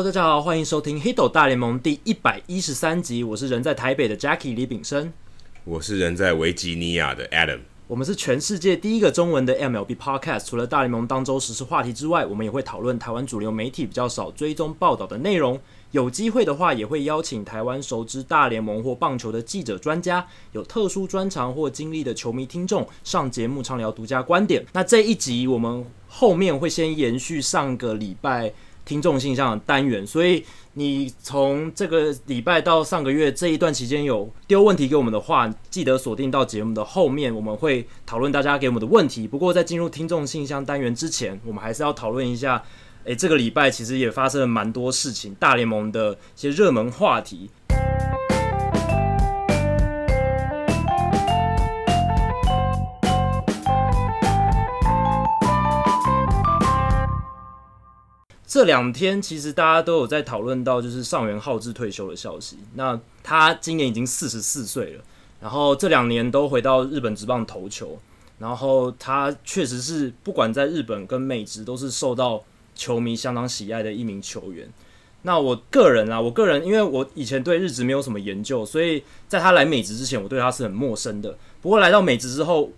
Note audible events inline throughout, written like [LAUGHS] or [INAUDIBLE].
Hello，大家好，欢迎收听《黑斗大联盟》第一百一十三集。我是人在台北的 Jackie 李炳生，我是人在维吉尼亚的 Adam。我们是全世界第一个中文的 MLB Podcast。除了大联盟当周时事话题之外，我们也会讨论台湾主流媒体比较少追踪报道的内容。有机会的话，也会邀请台湾熟知大联盟或棒球的记者、专家，有特殊专长或经历的球迷听众上节目畅聊独家观点。那这一集我们后面会先延续上个礼拜听众信箱的单元，所以你从这个礼拜到上个月这一段期间有丢问题给我们的话，记得锁定到节目的后面，我们会讨论大家给我们的问题。不过在进入听众信箱单元之前，我们还是要讨论一下。诶，这个礼拜其实也发生了蛮多事情，大联盟的一些热门话题。这两天其实大家都有在讨论到，就是上元浩志退休的消息。那他今年已经四十四岁了，然后这两年都回到日本职棒投球，然后他确实是不管在日本跟美职都是受到。球迷相当喜爱的一名球员。那我个人啊，我个人因为我以前对日职没有什么研究，所以在他来美职之前，我对他是很陌生的。不过来到美职之后，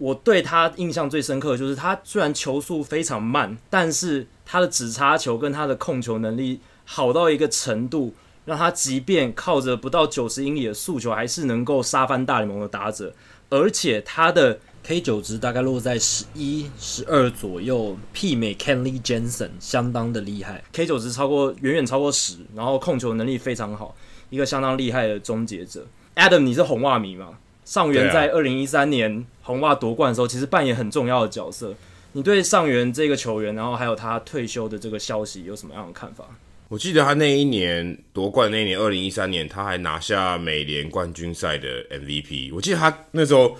我对他印象最深刻的就是他虽然球速非常慢，但是他的直插球跟他的控球能力好到一个程度，让他即便靠着不到九十英里的速球，还是能够杀翻大联盟的打者，而且他的。K 九值大概落在十一、十二左右，媲美 Kenley Jensen，相当的厉害。K 九值超过，远远超过十，然后控球能力非常好，一个相当厉害的终结者。Adam，你是红袜迷吗？上元在二零一三年红袜夺冠的时候，其实扮演很重要的角色。你对上元这个球员，然后还有他退休的这个消息，有什么样的看法？我记得他那一年夺冠那一年，二零一三年，他还拿下美联冠军赛的 MVP。我记得他那时候。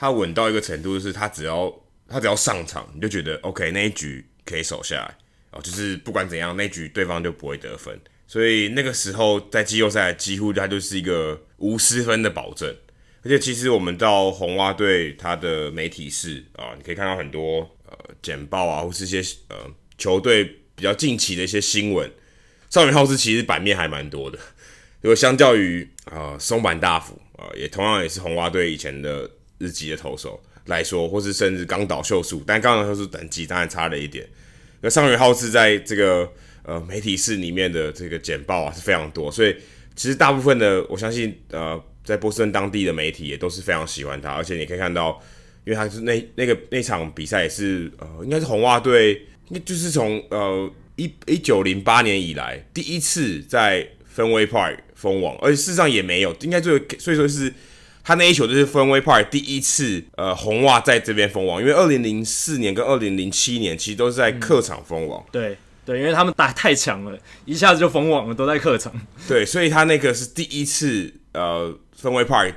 他稳到一个程度，就是他只要他只要上场，你就觉得 OK，那一局可以守下来哦，就是不管怎样，那一局对方就不会得分。所以那个时候在季后赛几乎他就是一个无失分的保证。而且其实我们到红袜队他的媒体室啊，你可以看到很多呃简报啊，或是一些呃球队比较近期的一些新闻。上元浩治其实版面还蛮多的，如果相较于啊松坂大辅啊，也同样也是红袜队以前的。日籍的投手来说，或是甚至刚岛秀树，但刚岛秀树等级当然差了一点。那上元浩治在这个呃媒体室里面的这个简报啊是非常多，所以其实大部分的我相信呃在波士顿当地的媒体也都是非常喜欢他，而且你可以看到，因为他是那那个那场比赛也是呃应该是红袜队，应该就是从呃一一九零八年以来第一次在分威 Park 封王，而且事实上也没有，应该就所以说是。他那一球就是分威 Park 第一次，呃，红袜在这边封王，因为二零零四年跟二零零七年其实都是在客场封王。嗯、对对，因为他们打太强了，一下子就封王了，都在客场。对，所以他那个是第一次，呃，芬威 Park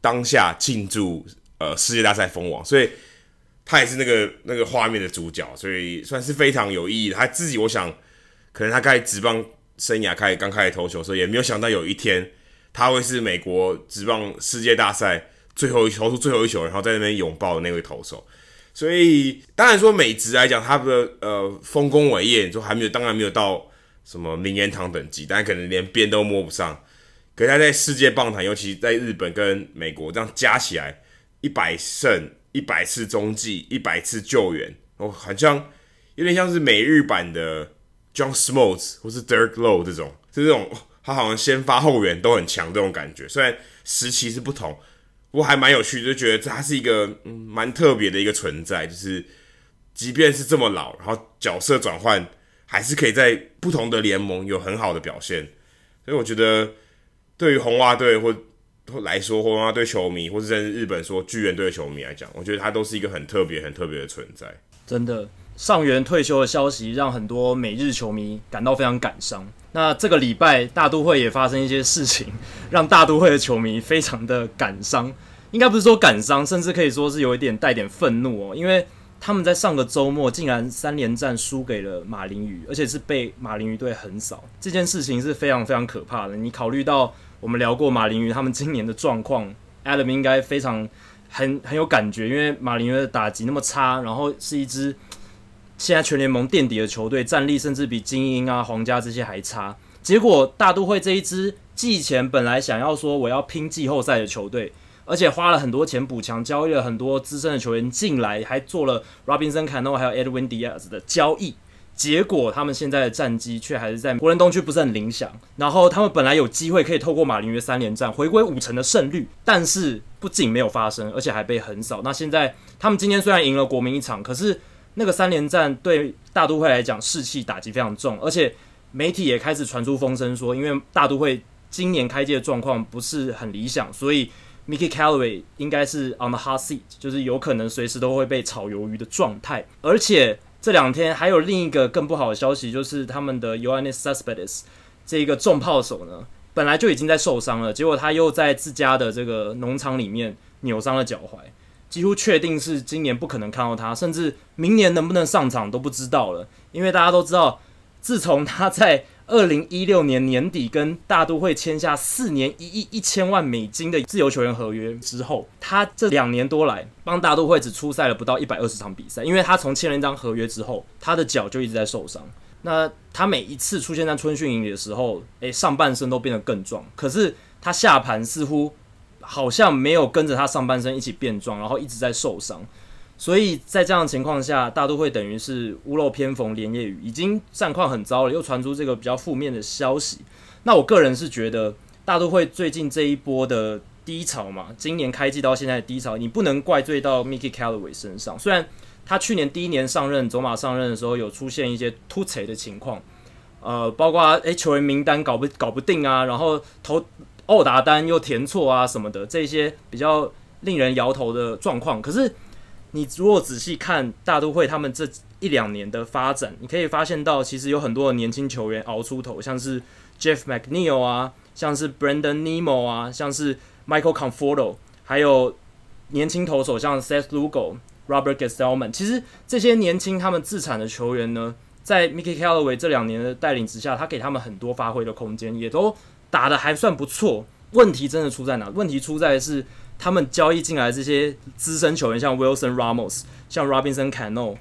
当下庆祝呃世界大赛封王，所以他也是那个那个画面的主角，所以算是非常有意义的。他自己，我想，可能他开始职棒生涯开始刚开始投球的时候，也没有想到有一天。他会是美国职棒世界大赛最后一投出最后一球，然后在那边拥抱的那位投手。所以当然说美职来讲，他的呃丰功伟业，就还没有，当然没有到什么名言堂等级，但可能连边都摸不上。可是他在世界棒坛，尤其在日本跟美国这样加起来，一百胜、一百次中继、一百次救援，哦，好像有点像是美日版的 John Smoltz 或是 Derek Low 这种，是这种。他好像先发后援都很强这种感觉，虽然时期是不同，不过还蛮有趣，就觉得他是一个嗯蛮特别的一个存在，就是即便是这么老，然后角色转换还是可以在不同的联盟有很好的表现，所以我觉得对于红袜队或来说，红袜队球迷，或者甚至日本说巨人队的球迷来讲，我觉得他都是一个很特别、很特别的存在。真的，上元退休的消息让很多美日球迷感到非常感伤。那这个礼拜大都会也发生一些事情，让大都会的球迷非常的感伤，[LAUGHS] 应该不是说感伤，甚至可以说是有一点带点愤怒哦，因为他们在上个周末竟然三连战输给了马林鱼，而且是被马林鱼队横扫，这件事情是非常非常可怕的。你考虑到我们聊过马林鱼他们今年的状况，Adam 应该非常很很有感觉，因为马林鱼的打击那么差，然后是一支现在全联盟垫底的球队，战力甚至比精英啊、皇家这些还差。结果大都会这一支季前本来想要说我要拼季后赛的球队，而且花了很多钱补强，交易了很多资深的球员进来，还做了 Robinson Cano 还有 Edwin Diaz 的交易。结果他们现在的战绩却还是在国联东区不是很理想。然后他们本来有机会可以透过马林鱼三连战回归五成的胜率，但是不仅没有发生，而且还被横扫。那现在他们今天虽然赢了国民一场，可是那个三连战对大都会来讲士气打击非常重，而且媒体也开始传出风声说，因为大都会今年开季的状况不是很理想，所以 Mickey Callaway 应该是 on the hot seat，就是有可能随时都会被炒鱿鱼的状态，而且。这两天还有另一个更不好的消息，就是他们的 u a n i s Suspedes 这一个重炮手呢，本来就已经在受伤了，结果他又在自家的这个农场里面扭伤了脚踝，几乎确定是今年不可能看到他，甚至明年能不能上场都不知道了，因为大家都知道，自从他在二零一六年年底跟大都会签下四年一亿一千万美金的自由球员合约之后，他这两年多来帮大都会只出赛了不到一百二十场比赛，因为他从签了一张合约之后，他的脚就一直在受伤。那他每一次出现在春训营里的时候，诶，上半身都变得更壮，可是他下盘似乎好像没有跟着他上半身一起变壮，然后一直在受伤。所以在这样的情况下，大都会等于是屋漏偏逢连夜雨，已经战况很糟了，又传出这个比较负面的消息。那我个人是觉得，大都会最近这一波的低潮嘛，今年开季到现在的低潮，你不能怪罪到 Mickey Callaway 身上。虽然他去年第一年上任走马上任的时候，有出现一些突袭的情况，呃，包括诶、球员名单搞不搞不定啊，然后投奥打单又填错啊什么的，这些比较令人摇头的状况。可是。你如果仔细看大都会他们这一两年的发展，你可以发现到其实有很多的年轻球员熬出头，像是 Jeff McNeil 啊，像是 Brandon Nemo 啊，像是 Michael Conforto，还有年轻投手像 Seth Lugo、Robert Gsellman。其实这些年轻他们自产的球员呢，在 Mickey Callaway 这两年的带领之下，他给他们很多发挥的空间，也都打得还算不错。问题真的出在哪？问题出在是。他们交易进来的这些资深球员，像 Wilson Ramos、像 Robinson Cano，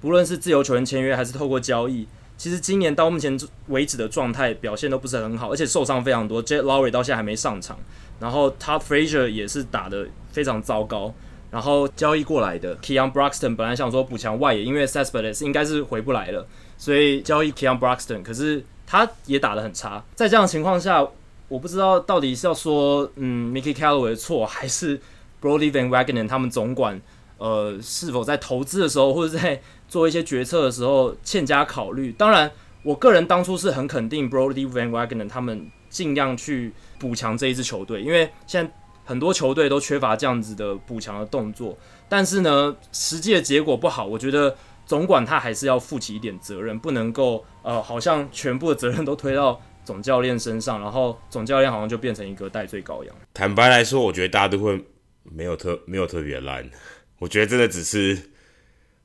不论是自由球员签约还是透过交易，其实今年到目前为止的状态表现都不是很好，而且受伤非常多。Jed Lowrie 到现在还没上场，然后 Todd Frazier 也是打得非常糟糕。然后交易过来的 Keon Broxton 本来想说补强外野，因为 s e s p e d e s 应该是回不来了，所以交易 Keon Broxton，可是他也打得很差。在这样的情况下，我不知道到底是要说嗯 Mickey Callaway 的错，还是 Brody Van Wagenen 他们总管呃是否在投资的时候或者在做一些决策的时候欠佳考虑。当然，我个人当初是很肯定 Brody Van Wagenen 他们尽量去补强这一支球队，因为现在很多球队都缺乏这样子的补强的动作。但是呢，实际的结果不好，我觉得总管他还是要负起一点责任，不能够呃好像全部的责任都推到。总教练身上，然后总教练好像就变成一个戴罪羔羊。坦白来说，我觉得大家都会没有特没有特别烂。[LAUGHS] 我觉得真的只是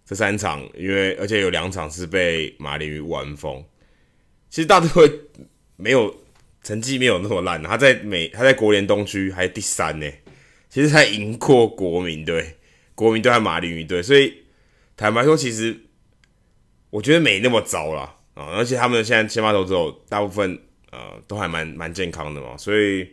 这三场，因为而且有两场是被马林鱼完封。其实大都会没有成绩没有那么烂，他在美他在国联东区还第三呢。其实他赢过国民队，国民队和马林鱼队，所以坦白说，其实我觉得没那么糟啦。啊。而且他们现在先发投手大部分。呃，都还蛮蛮健康的嘛，所以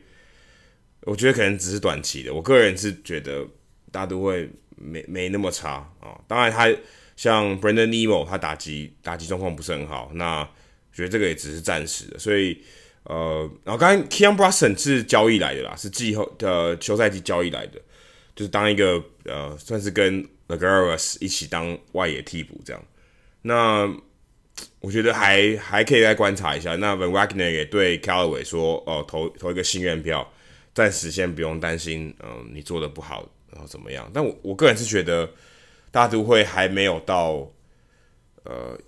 我觉得可能只是短期的。我个人是觉得大都会没没那么差啊、当然，他像 Brandon Nimmo，他打击打击状况不是很好，那觉得这个也只是暂时的。所以呃，然后刚刚 Keon Broxton 是交易来的啦，是季后的休赛季交易来的，就是当一个呃，算是跟 l a g a r a s 一起当外野替补这样。那我觉得还还可以再观察一下。那 Van Wagner 也对 Callaway 说：“哦，投投一个信任票，暂时先不用担心，嗯，你做的不好，然后怎么样？”但我我个人是觉得大都会还没有到呃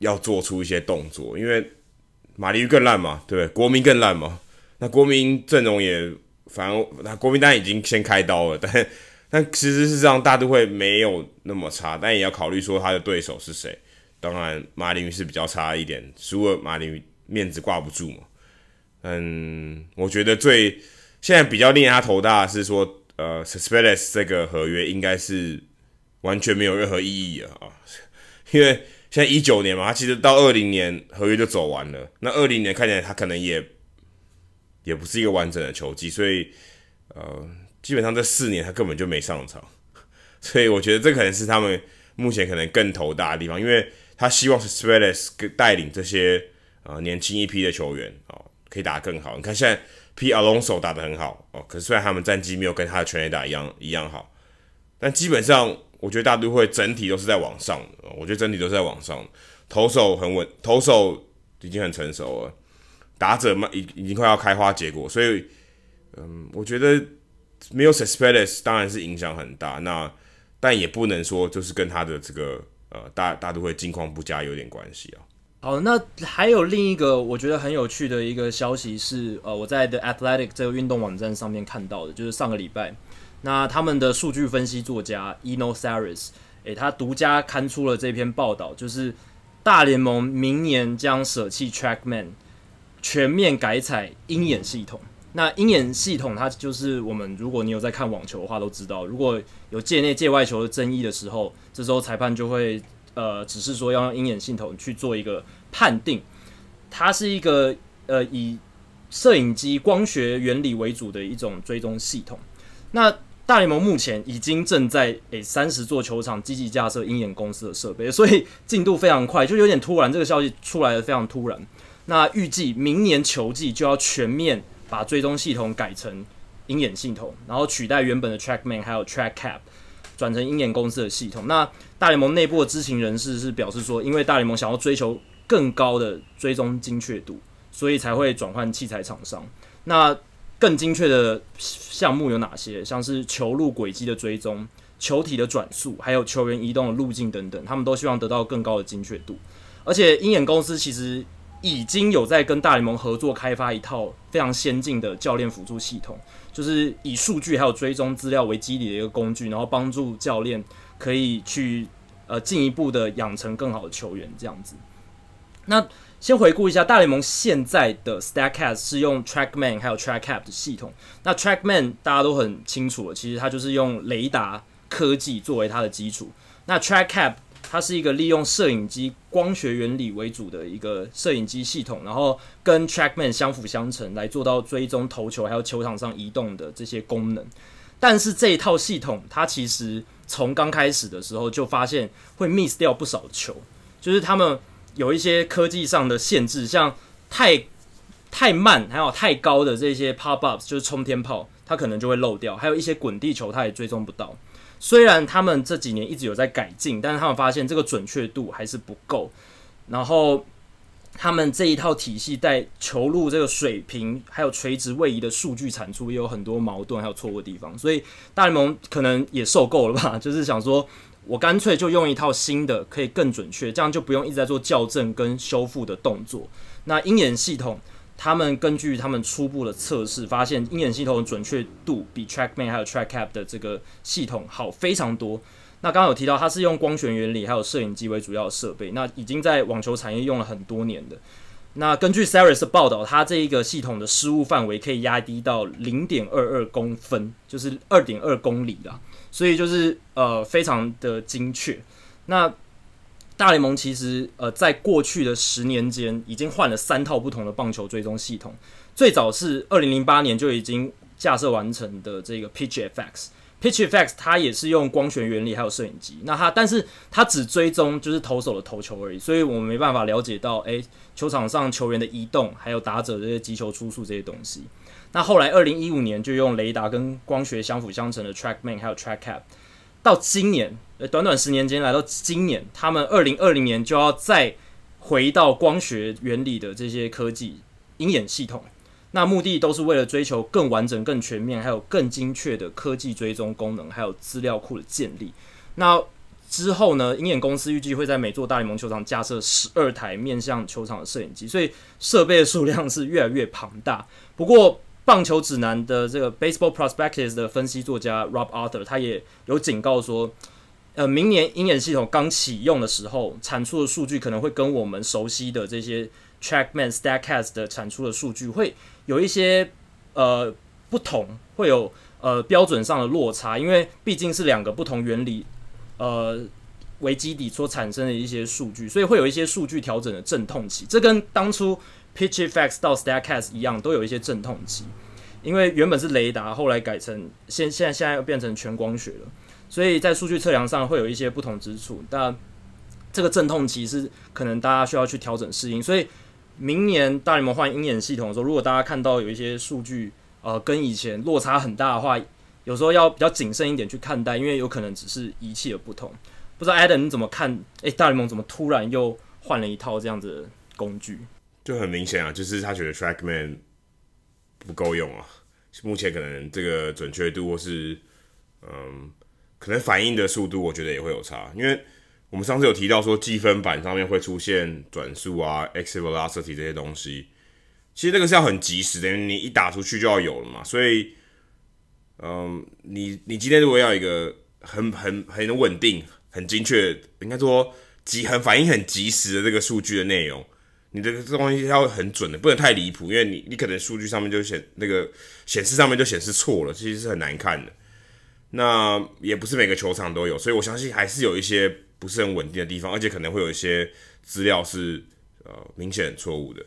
要做出一些动作，因为马林鱼更烂嘛，对不对？国民更烂嘛。那国民阵容也反正那国民当然已经先开刀了，但但其实是这样，大都会没有那么差，但也要考虑说他的对手是谁。当然，马林鱼是比较差一点，输了马林鱼面子挂不住嘛。嗯，我觉得最现在比较令他头大的是说，呃，Cespedes 这个合约应该是完全没有任何意义了啊，[LAUGHS] 因为现在一九年嘛，他其实到二零年合约就走完了。那二零年看起来他可能也也不是一个完整的球季，所以呃，基本上这四年他根本就没上场。[LAUGHS] 所以我觉得这可能是他们目前可能更头大的地方，因为他希望是 s p e l e s 带领这些呃年轻一批的球员哦，可以打得更好。你看现在 P Alonso 打得很好哦，可是虽然他们战绩没有跟他的全垒打一样一样好，但基本上。我觉得大都会整体都是在往上的，我觉得整体都是在往上。投手很稳，投手已经很成熟了，打者嘛已已经快要开花结果，所以，嗯，我觉得没有 Sispedes 当然是影响很大，那但也不能说就是跟他的这个呃大大都会近况不佳有点关系啊。好，那还有另一个我觉得很有趣的一个消息是，呃，我在 The Athletic 这个运动网站上面看到的，就是上个礼拜。那他们的数据分析作家 Eno Saris，诶，他独家刊出了这篇报道，就是大联盟明年将舍弃 TrackMan，全面改采鹰眼系统。那鹰眼系统，它就是我们如果你有在看网球的话，都知道，如果有界内界外球的争议的时候，这时候裁判就会呃指示说要用鹰眼系统去做一个判定。它是一个呃以摄影机光学原理为主的一种追踪系统。那大联盟目前已经正在诶三十座球场积极架设鹰眼公司的设备，所以进度非常快，就有点突然。这个消息出来的非常突然。那预计明年球季就要全面把追踪系统改成鹰眼系统，然后取代原本的 TrackMan 还有 TrackCap，转成鹰眼公司的系统。那大联盟内部的知情人士是表示说，因为大联盟想要追求更高的追踪精确度，所以才会转换器材厂商。那更精确的项目有哪些？像是球路轨迹的追踪、球体的转速，还有球员移动的路径等等，他们都希望得到更高的精确度。而且鹰眼公司其实已经有在跟大联盟合作开发一套非常先进的教练辅助系统，就是以数据还有追踪资料为基底的一个工具，然后帮助教练可以去呃进一步的养成更好的球员这样子。那先回顾一下，大联盟现在的 Stackcast 是用 TrackMan 还有 TrackCap 的系统。那 TrackMan 大家都很清楚了，其实它就是用雷达科技作为它的基础。那 TrackCap 它是一个利用摄影机光学原理为主的一个摄影机系统，然后跟 TrackMan 相辅相成，来做到追踪投球还有球场上移动的这些功能。但是这一套系统，它其实从刚开始的时候就发现会 miss 掉不少球，就是他们。有一些科技上的限制，像太太慢，还有太高的这些 pop ups，就是冲天炮，它可能就会漏掉。还有一些滚地球，它也追踪不到。虽然他们这几年一直有在改进，但是他们发现这个准确度还是不够。然后他们这一套体系在球路这个水平还有垂直位移的数据产出也有很多矛盾还有错误的地方，所以大联盟可能也受够了吧，就是想说。我干脆就用一套新的，可以更准确，这样就不用一直在做校正跟修复的动作。那鹰眼系统，他们根据他们初步的测试，发现鹰眼系统的准确度比 TrackMan 还有 TrackCap 的这个系统好非常多。那刚刚有提到，它是用光学原理还有摄影机为主要的设备，那已经在网球产业用了很多年的。那根据 Saris 的报道，它这一个系统的失误范围可以压低到零点二二公分，就是二点二公里啦。所以就是呃非常的精确。那大联盟其实呃在过去的十年间已经换了三套不同的棒球追踪系统。最早是二零零八年就已经架设完成的这个 PitchFX。PitchFX 它也是用光学原理还有摄影机。那它但是它只追踪就是投手的投球而已，所以我们没办法了解到诶球场上球员的移动还有打者这些击球出速这些东西。那后来，二零一五年就用雷达跟光学相辅相成的 TrackMan 还有 TrackCap，到今年，呃，短短十年间来到今年，他们二零二零年就要再回到光学原理的这些科技鹰眼系统。那目的都是为了追求更完整、更全面，还有更精确的科技追踪功能，还有资料库的建立。那之后呢，鹰眼公司预计会在每座大联盟球场架设十二台面向球场的摄影机，所以设备的数量是越来越庞大。不过，棒球指南的这个 Baseball Prospectus 的分析作家 Rob Arthur，他也有警告说，呃，明年鹰眼系统刚启用的时候，产出的数据可能会跟我们熟悉的这些 TrackMan、Statcast 的产出的数据会有一些呃不同，会有呃标准上的落差，因为毕竟是两个不同原理呃为基底所产生的一些数据，所以会有一些数据调整的阵痛期。这跟当初 PitchFX 到 Statcast 一样，都有一些阵痛期。因为原本是雷达，后来改成现现在现在又变成全光学了，所以在数据测量上会有一些不同之处。但这个阵痛期是可能大家需要去调整适应。所以明年大联盟换鹰眼系统的时候，如果大家看到有一些数据呃跟以前落差很大的话，有时候要比较谨慎一点去看待，因为有可能只是仪器的不同。不知道 Adam 你怎么看？诶，大联盟怎么突然又换了一套这样子的工具？就很明显啊，就是他觉得 TrackMan 不够用啊。目前可能这个准确度或是嗯，可能反应的速度，我觉得也会有差。因为我们上次有提到说，积分板上面会出现转速啊、exit velocity 这些东西，其实这个是要很及时的，因为你一打出去就要有了嘛。所以，嗯，你你今天如果要一个很很很稳定。很精确，应该说即很反应很及时的这个数据的内容，你的这东西要很准的，不能太离谱，因为你你可能数据上面就显那个显示上面就显示错了，其实是很难看的。那也不是每个球场都有，所以我相信还是有一些不是很稳定的地方，而且可能会有一些资料是呃明显很错误的。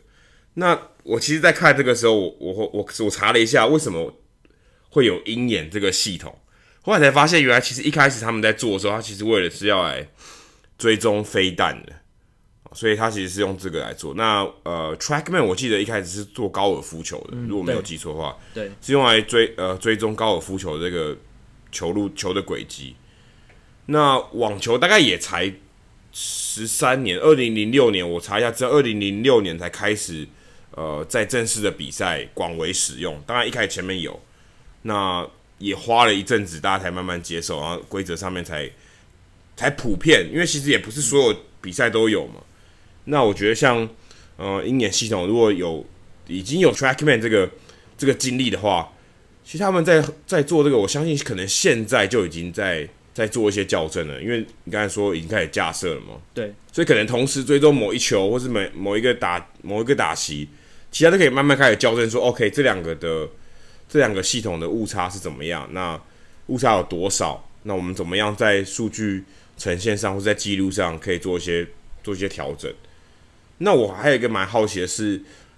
那我其实，在看这个时候，我我我我查了一下，为什么会有鹰眼这个系统。后来才发现，原来其实一开始他们在做的时候，他其实为了是要来追踪飞弹的，所以他其实是用这个来做。那呃，TrackMan 我记得一开始是做高尔夫球的，嗯、如果没有记错的话，对，是用来追呃追踪高尔夫球的这个球路球的轨迹。那网球大概也才十三年，二零零六年我查一下，只有二零零六年才开始呃在正式的比赛广为使用。当然一开始前面有那。也花了一阵子，大家才慢慢接受，然后规则上面才才普遍。因为其实也不是所有比赛都有嘛。那我觉得像呃鹰眼系统，如果有已经有 TrackMan 这个这个经历的话，其实他们在在做这个，我相信可能现在就已经在在做一些校正了。因为你刚才说已经开始架设了嘛，对，所以可能同时追踪某一球，或是每某一个打某一个打席，其他都可以慢慢开始校正说，说 OK 这两个的。这两个系统的误差是怎么样？那误差有多少？那我们怎么样在数据呈现上或在记录上可以做一些做一些调整？那我还有一个蛮好奇的是，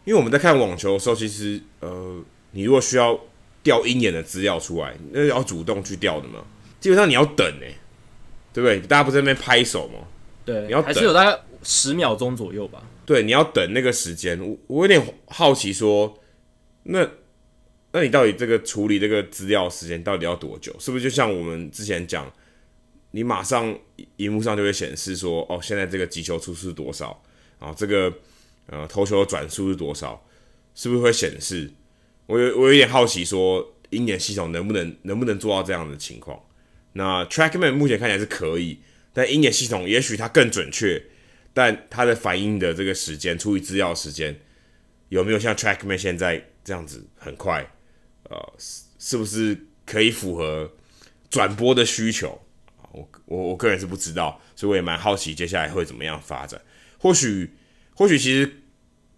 因为我们在看网球的时候，其实呃，你如果需要调鹰眼的资料出来，那要主动去调的嘛？基本上你要等哎、欸，对不对？大家不是在那边拍手吗？对，你要等还是有大概十秒钟左右吧？对，你要等那个时间。我我有点好奇说，那。那你到底这个处理这个资料时间到底要多久？是不是就像我们之前讲，你马上荧幕上就会显示说，哦，现在这个击球出速是多少？啊，这个呃投球的转速是多少？是不是会显示？我有我有点好奇，说鹰眼系统能不能能不能做到这样的情况？那 TrackMan 目前看起来是可以，但鹰眼系统也许它更准确，但它的反应的这个时间处理资料时间有没有像 TrackMan 现在这样子很快？呃，是是不是可以符合转播的需求？我我我个人是不知道，所以我也蛮好奇接下来会怎么样发展。或许或许其实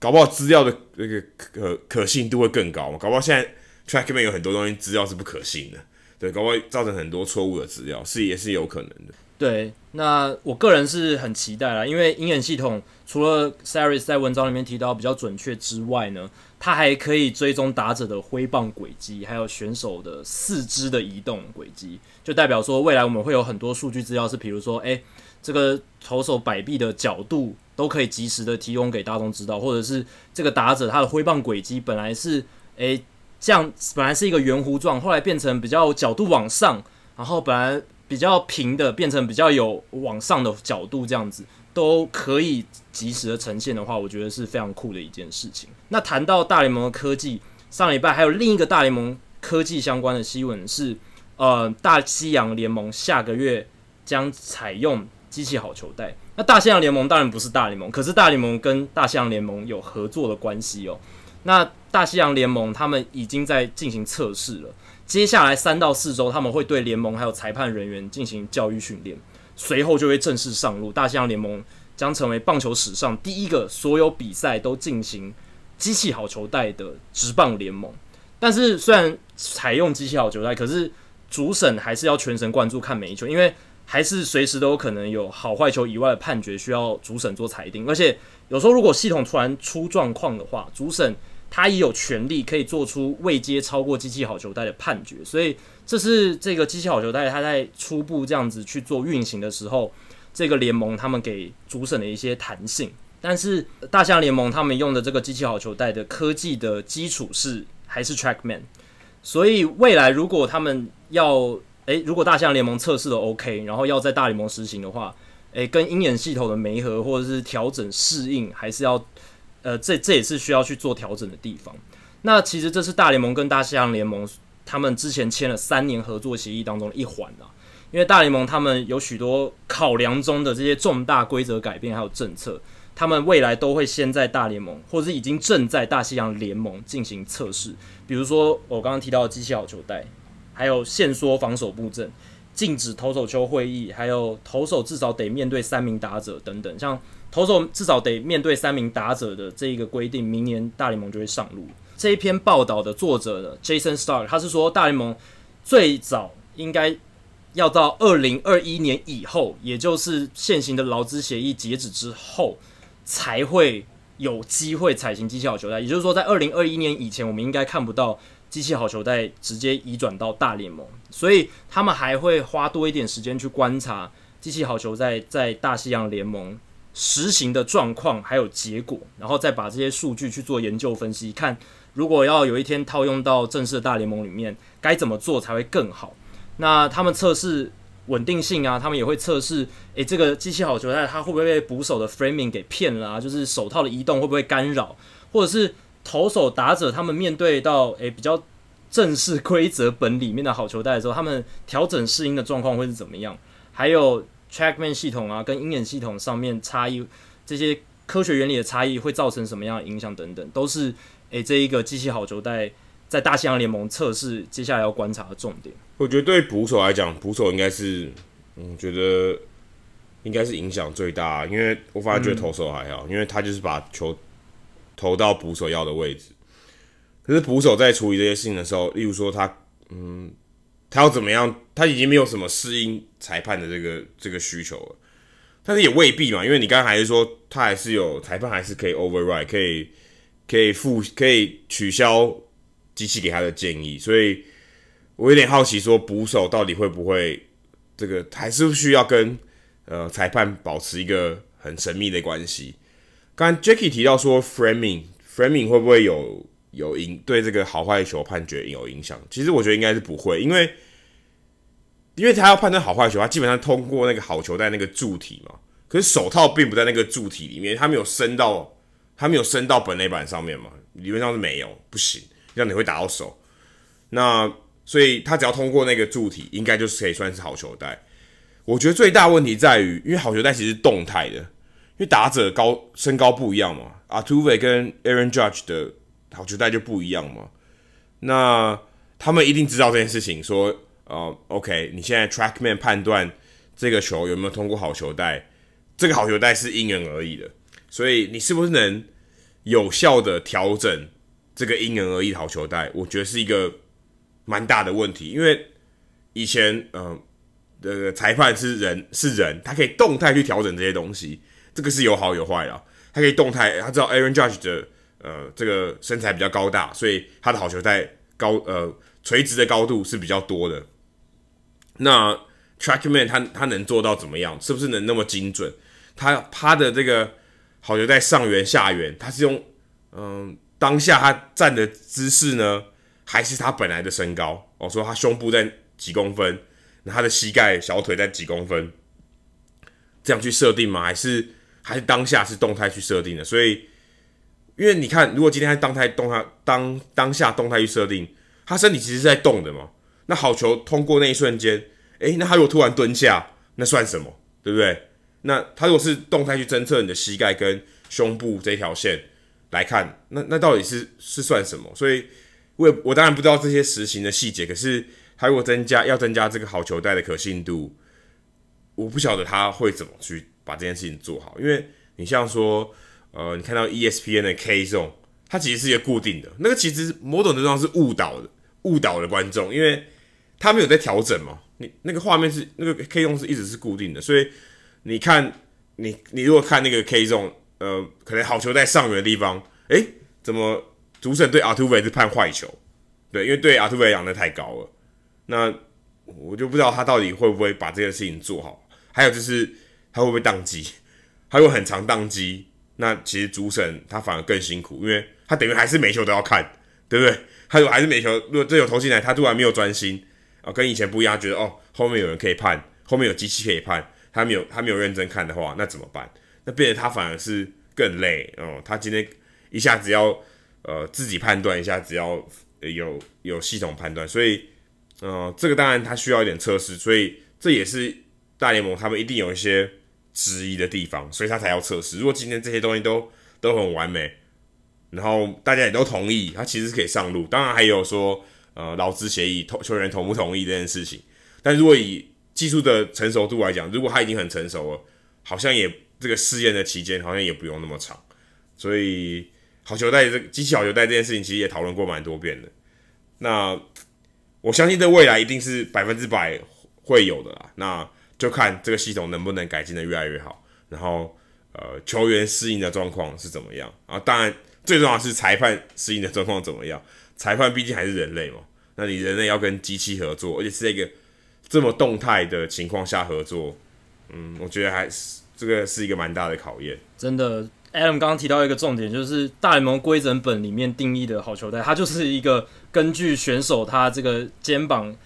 搞不好资料的那个可可信度会更高嘛？搞不好现在 TrackMan 有很多东西资料是不可信的，对，搞不好造成很多错误的资料，是也是有可能的。对，那我个人是很期待啦，因为鹰眼系统除了 Saris 在文章里面提到比较准确之外呢，它还可以追踪打者的挥棒轨迹，还有选手的四肢的移动轨迹，就代表说未来我们会有很多数据资料，是比如说，诶，这个投手摆臂的角度都可以及时的提供给大众知道，或者是这个打者他的挥棒轨迹本来是，诶，这样本来是一个圆弧状，后来变成比较角度往上，然后本来。比较平的变成比较有往上的角度，这样子都可以及时的呈现的话，我觉得是非常酷的一件事情。那谈到大联盟的科技，上礼拜还有另一个大联盟科技相关的新闻是，呃，大西洋联盟下个月将采用机器好球带。那大西洋联盟当然不是大联盟，可是大联盟跟大西洋联盟有合作的关系哦。那大西洋联盟他们已经在进行测试了。接下来三到四周，他们会对联盟还有裁判人员进行教育训练，随后就会正式上路。大西洋联盟将成为棒球史上第一个所有比赛都进行机器好球带的职棒联盟。但是虽然采用机器好球带，可是主审还是要全神贯注看每一球，因为还是随时都有可能有好坏球以外的判决需要主审做裁定。而且有时候如果系统突然出状况的话，主审他也有权利可以做出未接超过机器好球带的判决。所以这是这个机器好球带它在初步这样子去做运行的时候，这个联盟他们给主审的一些弹性。但是大象联盟他们用的这个机器好球带的科技的基础是还是 TrackMan，所以未来如果他们要诶、如果大西洋联盟测试的 OK，然后要在大联盟实行的话，诶、跟鹰眼系统的媒合或者是调整适应，还是要呃，这这也是需要去做调整的地方。那其实这是大联盟跟大西洋联盟他们之前签了三年合作协议当中的一环啊，因为大联盟他们有许多考量中的这些重大规则改变还有政策。他们未来都会先在大联盟，或者是已经正在大西洋联盟进行测试。比如说我刚刚提到的机器好球带，还有限缩防守布阵、禁止投手球会议，还有投手至少得面对三名打者等等。像投手至少得面对三名打者的这一个规定，明年大联盟就会上路。这一篇报道的作者呢，Jason Stark，他是说大联盟最早应该要到二零二一年以后，也就是现行的劳资协议截止之后。才会有机会采行机器好球赛，也就是说，在二零二一年以前，我们应该看不到机器好球带直接移转到大联盟，所以他们还会花多一点时间去观察机器好球带在大西洋联盟实行的状况还有结果，然后再把这些数据去做研究分析，看如果要有一天套用到正式的大联盟里面，该怎么做才会更好。那他们测试。稳定性啊，他们也会测试，诶、这个机器好球带它会不会被捕手的 framing 给骗了啊？就是手套的移动会不会干扰，或者是投手打者他们面对到诶、欸、比较正式规则本里面的好球带的时候，他们调整适应的状况会是怎么样？还有 TrackMan 系统啊，跟鹰眼系统上面差异，这些科学原理的差异会造成什么样的影响等等，都是诶、欸、这一个机器好球带。在大西洋联盟测试，接下来要观察的重点。我觉得对捕手来讲，捕手应该是，嗯，觉得应该是影响最大，因为我反而觉得投手还好，嗯、因为他就是把球投到捕手要的位置。可是捕手在处理这些事情的时候，例如说他，嗯，他要怎么样，他已经没有什么适应裁判的这个这个需求了。但是也未必嘛，因为你刚刚还是说他还是有裁判还是可以 override，可以可以复可以取消。机器给他的建议，所以我有点好奇，说捕手到底会不会这个，还是需要跟呃裁判保持一个很神秘的关系。刚 Jacky 提到说 framing framing 会不会有有影对这个好坏球判决有影响？其实我觉得应该是不会，因为因为他要判断好坏球，他基本上通过那个好球带那个柱体嘛，可是手套并不在那个柱体里面，他没有伸到，他没有伸到本垒板上面嘛，理论上是没有，不行。这样你会打到手，那所以他只要通过那个柱体，应该就是可以算是好球带。我觉得最大问题在于，因为好球带其实是动态的，因为打者高身高不一样嘛，Altuve 跟 Aaron Judge 的好球带就不一样嘛。那他们一定知道这件事情，说呃，OK，你现在 TrackMan 判断这个球有没有通过好球带，这个好球带是因人而异的，所以你是不是能有效的调整？这个因人而异的好球带，我觉得是一个蛮大的问题，因为以前，嗯、呃，这个裁判是人，是人，他可以动态去调整这些东西，这个是有好有坏啦。他可以动态，他知道 Aaron Judge 的，呃，这个身材比较高大，所以他的好球带高，呃，垂直的高度是比较多的。那 TrackMan 他他能做到怎么样？是不是能那么精准？他他的这个好球带上缘下缘，他是用，嗯、当下他站的姿势呢，还是他本来的身高？我说他胸部在几公分，那他的膝盖、小腿在几公分，这样去设定吗？还是还是当下是动态去设定的？所以，因为你看，如果今天他当态动态当当下动态去设定，他身体其实是在动的嘛。那好球通过那一瞬间，诶，那他如果突然蹲下，那算什么？对不对？那他如果是动态去侦测你的膝盖跟胸部这条线。来看，那那到底是是算什么？所以我也我当然不知道这些实行的细节。可是他如果增加要增加这个好球带的可信度，我不晓得他会怎么去把这件事情做好。因为你像说，呃，你看到 ESPN 的 K Zone，它其实是一个固定的，那个其实某种程度上是误导的，误导了观众，因为他没有在调整嘛。你那个画面是那个 K 送是一直是固定的，所以你看你你如果看那个 K 送呃，可能好球在上缘的地方，诶、怎么主审对阿图维是判坏球？对，因为对阿图维养的太高了。那我就不知道他到底会不会把这件事情做好。还有就是他会不会宕机？他会很长宕机，那其实主审他反而更辛苦，因为他等于还是每球都要看，对不对？他有还是每球，如果这球投进来，他突然没有专心啊，跟以前不一样，觉得哦后面有人可以判，后面有机器可以判，他没有他没有认真看的话，那怎么办？那变得他反而是更累哦。他今天一下子要呃自己判断一下，只要有有系统判断，所以呃这个当然他需要一点测试，所以这也是大联盟他们一定有一些。质疑的地方，所以他才要测试。如果今天这些东西都都很完美，然后大家也都同意，他其实可以上路。当然还有说，呃，劳资协议，投球员同不同意这件事情。但如果以技术的成熟度来讲，如果他已经很成熟了，好像也这个试验的期间好像也不用那么长。所以好球带这机器好球带这件事情，其实也讨论过蛮多遍的。那我相信这未来一定是百分之百会有的啦。那就看这个系统能不能改进的越来越好，然后呃球员适应的状况是怎么样啊？当然最重要的是裁判适应的状况怎么样？裁判毕竟还是人类嘛，那你人类要跟机器合作，而且是一个这么动态的情况下合作，嗯，我觉得还是这个是一个蛮大的考验。真的，Adam 刚刚提到一个重点，就是大联盟规则本里面定义的好球带，它就是一个根据选手他这个肩膀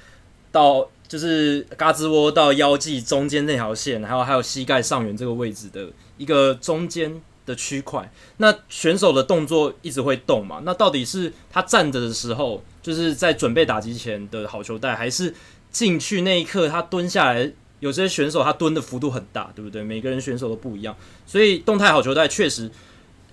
到。就是嘎吱窝到腰际中间那条线，还有还有膝盖上缘这个位置的一个中间的区块。那选手的动作一直会动嘛？那到底是他站着的时候，就是在准备打击前的好球带，还是进去那一刻他蹲下来？有些选手他蹲的幅度很大，对不对？每个人选手都不一样，所以动态好球带确实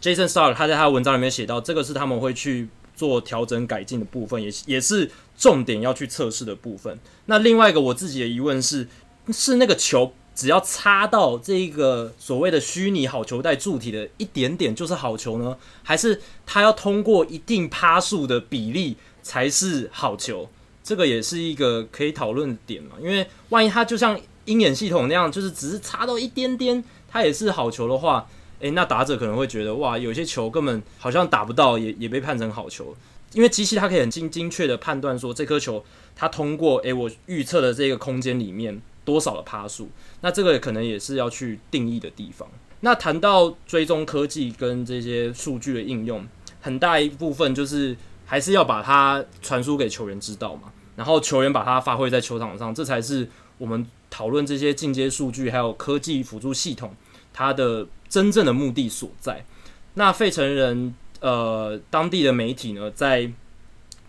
Jason Star 他在他的文章里面写到，这个是他们会去做调整改进的部分，也也是。重点要去测试的部分。那另外一个我自己的疑问是：是那个球只要擦到这个所谓的虚拟好球带柱体的一点点就是好球呢？还是它要通过一定趴数的比例才是好球？这个也是一个可以讨论的点嘛。因为万一它就像鹰眼系统那样，就是只是擦到一点点，它也是好球的话，诶，那打者可能会觉得哇，有些球根本好像打不到，也也被判成好球。因为机器它可以很精精确的判断说，这颗球它通过诶、我预测的这个空间里面多少的趴数，那这个可能也是要去定义的地方。那谈到追踪科技跟这些数据的应用，很大一部分就是还是要把它传输给球员知道嘛，然后球员把它发挥在球场上，这才是我们讨论这些进阶数据还有科技辅助系统它的真正的目的所在。那费城人。呃，当地的媒体呢，在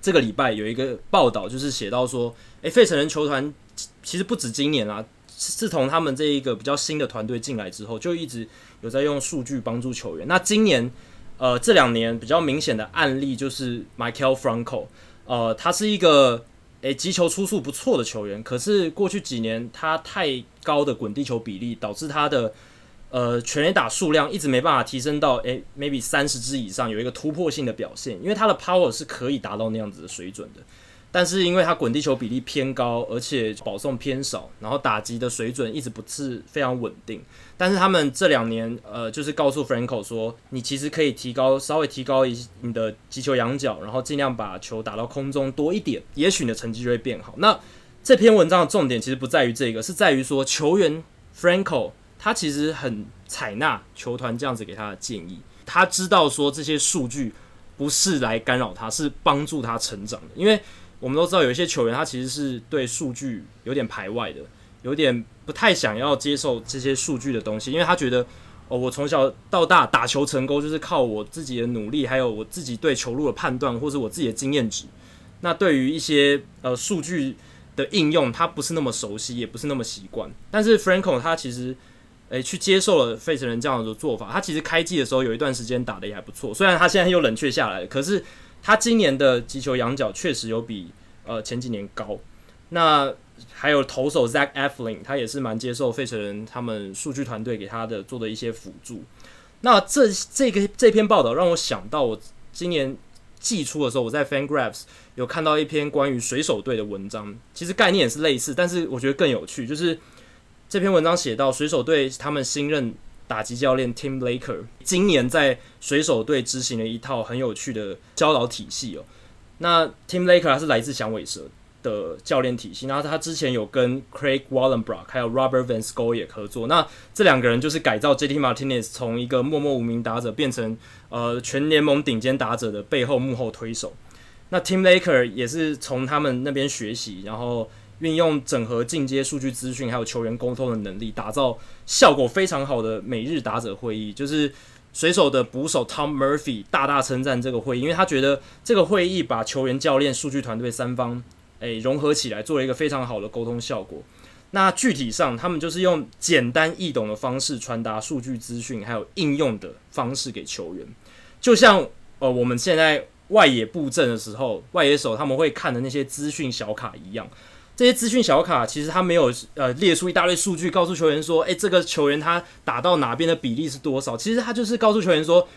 这个礼拜有一个报道，就是写到说，诶，费城人球团其实不止今年啊，自从他们这一个比较新的团队进来之后，就一直有在用数据帮助球员。那今年，呃，这两年比较明显的案例就是 Maikel Franco，呃，他是一个诶击球出速不错的球员，可是过去几年他太高的滚地球比例，导致他的。呃，全垒打数量一直没办法提升到诶、maybe 三十支以上，有一个突破性的表现，因为他的 power 是可以达到那样子的水准的，但是因为他滚地球比例偏高，而且保送偏少，然后打击的水准一直不是非常稳定。但是他们这两年，呃，就是告诉 Franco 说，你其实可以提高，稍微提高一你的击球仰角，然后尽量把球打到空中多一点，也许你的成绩就会变好。那这篇文章的重点其实不在于这个，是在于说球员 Franco。他其实很采纳球团这样子给他的建议，他知道说这些数据不是来干扰他，是帮助他成长的。因为我们都知道有一些球员他其实是对数据有点排外的，有点不太想要接受这些数据的东西，因为他觉得哦，我从小到大打球成功就是靠我自己的努力，还有我自己对球路的判断，或是我自己的经验值。那对于一些呃数据的应用，他不是那么熟悉，也不是那么习惯。但是 Franco 他其实。诶，去接受了费城人这样的做法。他其实开季的时候有一段时间打得也还不错，虽然他现在又冷却下来了，可是他今年的击球仰角确实有比呃前几年高。那还有投手 Zach Eflin，他也是蛮接受费城人他们数据团队给他的做的一些辅助。那这这个这篇报道让我想到，我今年季初的时候，我在 FanGraphs 有看到一篇关于水手队的文章，其实概念也是类似，但是我觉得更有趣，就是这篇文章写到水手队他们新任打击教练 Tim Laker 今年在水手队执行了一套很有趣的教导体系哦。那 Tim Laker 他是来自响尾蛇的教练体系，然后他之前有跟 Craig Wallenbrock 还有 Robert Van s c o y e 合作，那这两个人就是改造 JT Martinez 从一个默默无名打者变成呃全联盟顶尖打者的背后幕后推手。那 Tim Laker 也是从他们那边学习，然后运用整合进阶数据资讯还有球员沟通的能力，打造效果非常好的每日打者会议，就是。水手的捕手 Tom Murphy 大大称赞这个会议，因为他觉得这个会议把球员、教练、数据团队三方诶融合起来，做了一个非常好的沟通效果。那具体上，他们就是用简单易懂的方式传达数据资讯，还有应用的方式给球员，就像呃我们现在外野布阵的时候，外野手他们会看的那些资讯小卡一样。这些资讯小卡其实他没有呃列出一大堆数据，告诉球员说，诶，这个球员他打到哪边的比例是多少？其实他就是告诉球员说，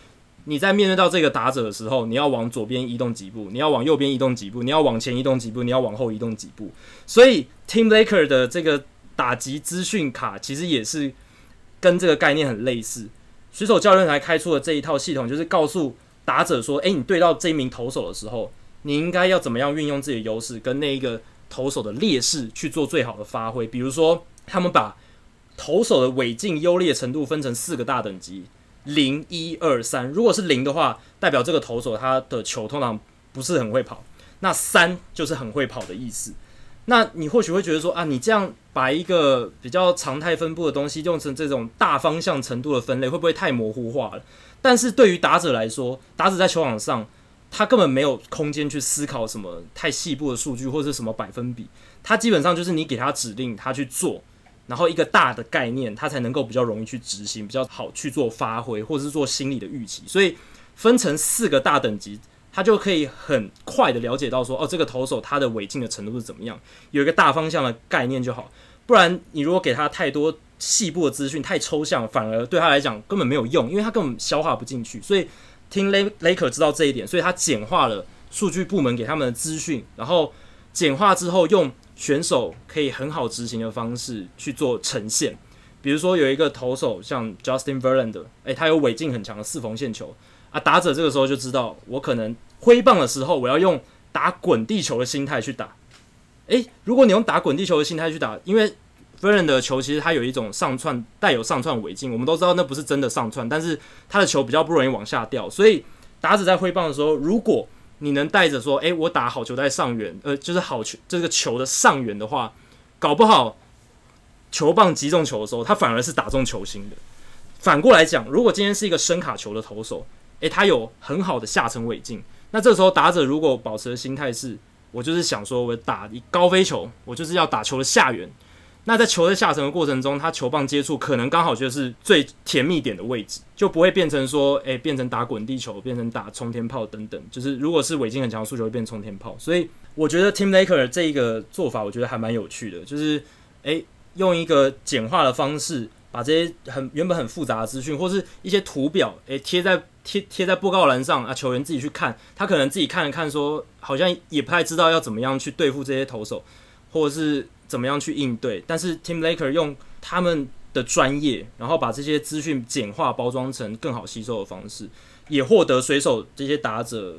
你在面对到这个打者的时候，你要往左边移动几步，你要往右边移动几步，你要往前移动几步，你要往后移动几步。所以，Team Laker 的这个打击资讯卡其实也是跟这个概念很类似。水手教练来开出的这一套系统，就是告诉打者说，诶，你对到这一名投手的时候，你应该要怎么样运用自己的优势，跟那一个。投手的劣势去做最好的发挥，比如说他们把投手的尾劲优劣程度分成四个大等级，零、一、二、三。如果是零的话，代表这个投手他的球通常不是很会跑，那三就是很会跑的意思。那你或许会觉得说啊，你这样把一个比较常态分布的东西用成这种大方向程度的分类，会不会太模糊化了？但是对于打者来说，打者在球场上。他根本没有空间去思考什么太细部的数据或者是什么百分比，他基本上就是你给他指令，他去做，然后一个大的概念，他才能够比较容易去执行，比较好去做发挥，或者是做心理的预期。所以分成四个大等级，他就可以很快的了解到说，哦，这个投手他的违禁的程度是怎么样，有一个大方向的概念就好。不然你如果给他太多细部的资讯，太抽象，反而对他来讲根本没有用，因为他根本消化不进去。所以。听雷雷可知道这一点，所以他简化了数据部门给他们的资讯，然后简化之后用选手可以很好执行的方式去做呈现。比如说有一个投手像 Justin Verlander，诶，他有尾劲很强的四缝线球啊，打者这个时候就知道我可能挥棒的时候我要用打滚地球的心态去打。诶，如果你用打滚地球的心态去打，因为飞人的球其实它有一种上窜，带有上窜尾劲，我们都知道那不是真的上窜，但是他的球比较不容易往下掉，所以打者在挥棒的时候，如果你能带着说，诶，我打好球在上缘，呃，就是好球这个球的上缘的话，搞不好球棒击中球的时候，他反而是打中球心的。反过来讲，如果今天是一个深卡球的投手，诶，他有很好的下沉尾劲，那这时候打者如果保持的心态是，我就是想说我打高飞球，我就是要打球的下缘。那在球的下沉的过程中，他球棒接触可能刚好就是最甜蜜点的位置，就不会变成说，诶、变成打滚地球，变成打冲天炮等等。就是如果是尾劲很强的速球，会变冲天炮。所以我觉得 Tim Laker 这一个做法，我觉得还蛮有趣的，就是诶、用一个简化的方式，把这些很原本很复杂的资讯，或是一些图表，诶、贴在贴贴在布告栏上啊，球员自己去看，他可能自己看了看，说好像也不太知道要怎么样去对付这些投手，或者是。怎么样去应对？但是 Tim Laker 用他们的专业，然后把这些资讯简化包装成更好吸收的方式，也获得水手这些打者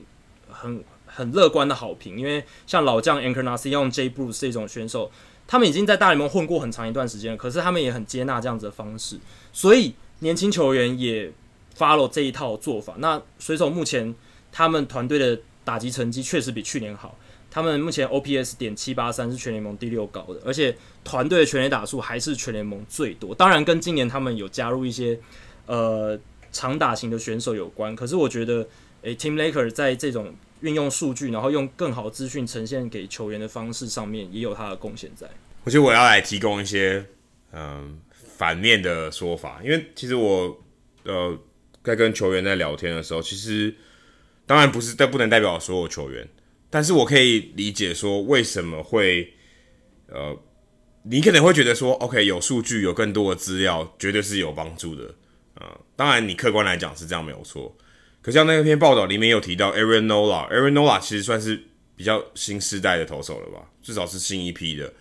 很很乐观的好评。因为像老将 Encarnacion Jay Bruce 这种选手，他们已经在大联盟混过很长一段时间了，可是他们也很接纳这样子的方式，所以年轻球员也 follow 这一套做法。那水手目前他们团队的打击成绩确实比去年好。他们目前 OPS 点七八三是全联盟第六高的，而且团队的全垒打数还是全联盟最多。当然，跟今年他们有加入一些呃长打型的选手有关。可是我觉得，诶、欸、Tim Laker 在这种运用数据，然后用更好资讯呈现给球员的方式上面，也有他的贡献在。我觉得我要来提供一些嗯、反面的说法，因为其实我呃在跟球员在聊天的时候，其实当然不是，但不能代表所有球员。但是我可以理解说，为什么会，呃，你可能会觉得说，OK，有数据，有更多的资料，绝对是有帮助的，呃，当然，你客观来讲是这样没有错。可像那篇报道里面有提到 Aaron Nola，Aaron Nola 其实算是比较新世代的投手了吧，至少是新一批的。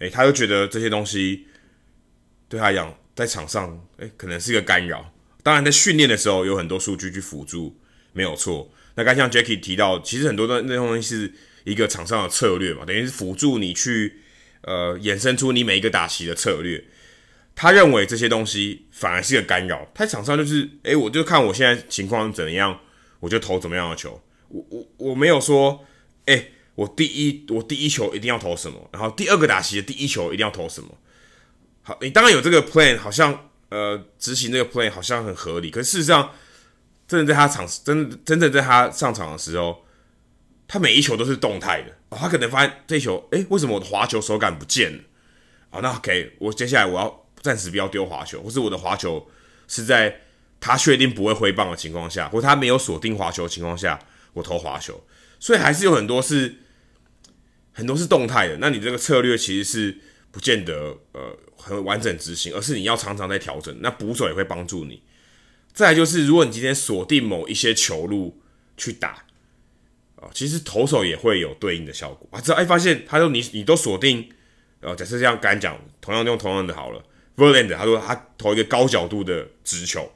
诶，他就觉得这些东西对他来讲，在场上诶可能是一个干扰。当然，在训练的时候有很多数据去辅助，没有错。那刚像 Jackie 提到，其实很多的那东西是一个场上的策略嘛，等于是辅助你去呃衍生出你每一个打席的策略。他认为这些东西反而是个干扰。他场上就是，诶，我就看我现在情况怎样，我就投怎么样的球。我我我没有说，诶，我第一我第一球一定要投什么，然后第二个打席的第一球一定要投什么。好，你当然有这个 plan，好像。呃，执行这个 plan 好像很合理，可是事实上，真的在他场，真真正在他上场的时候，他每一球都是动态的。他可能发现这球，诶，为什么我的滑球手感不见了？好，那 OK，我接下来我要暂时不要丢滑球，或是我的滑球是在他确定不会挥棒的情况下，或他没有锁定滑球的情况下，我投滑球。所以还是有很多是很多是动态的。那你这个策略其实是不见得呃。很完整执行，而是你要常常在调整。那捕手也会帮助你。再就是，如果你今天锁定某一些球路去打啊，其实投手也会有对应的效果啊。只要哎发现他说你你都锁定，呃，假设这样刚讲，同样用同样的好了。，Verland，他说他投一个高角度的直球，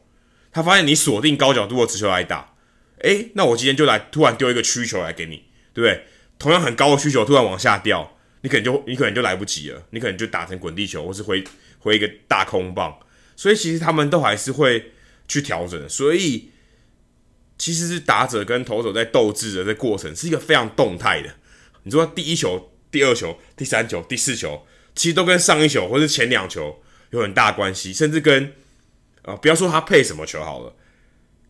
他发现你锁定高角度的直球来打，哎，那我今天就来突然丢一个曲球来给你，对不对？同样很高的曲球突然往下掉。你可能就你可能就来不及了，你可能就打成滚地球，或是挥挥一个大空棒，所以其实他们都还是会去调整，所以其实是打者跟投手在斗智的这过程是一个非常动态的。你说第一球、第二球、第三球、第四球，其实都跟上一球或是前两球有很大关系，甚至跟啊、不要说他配什么球好了，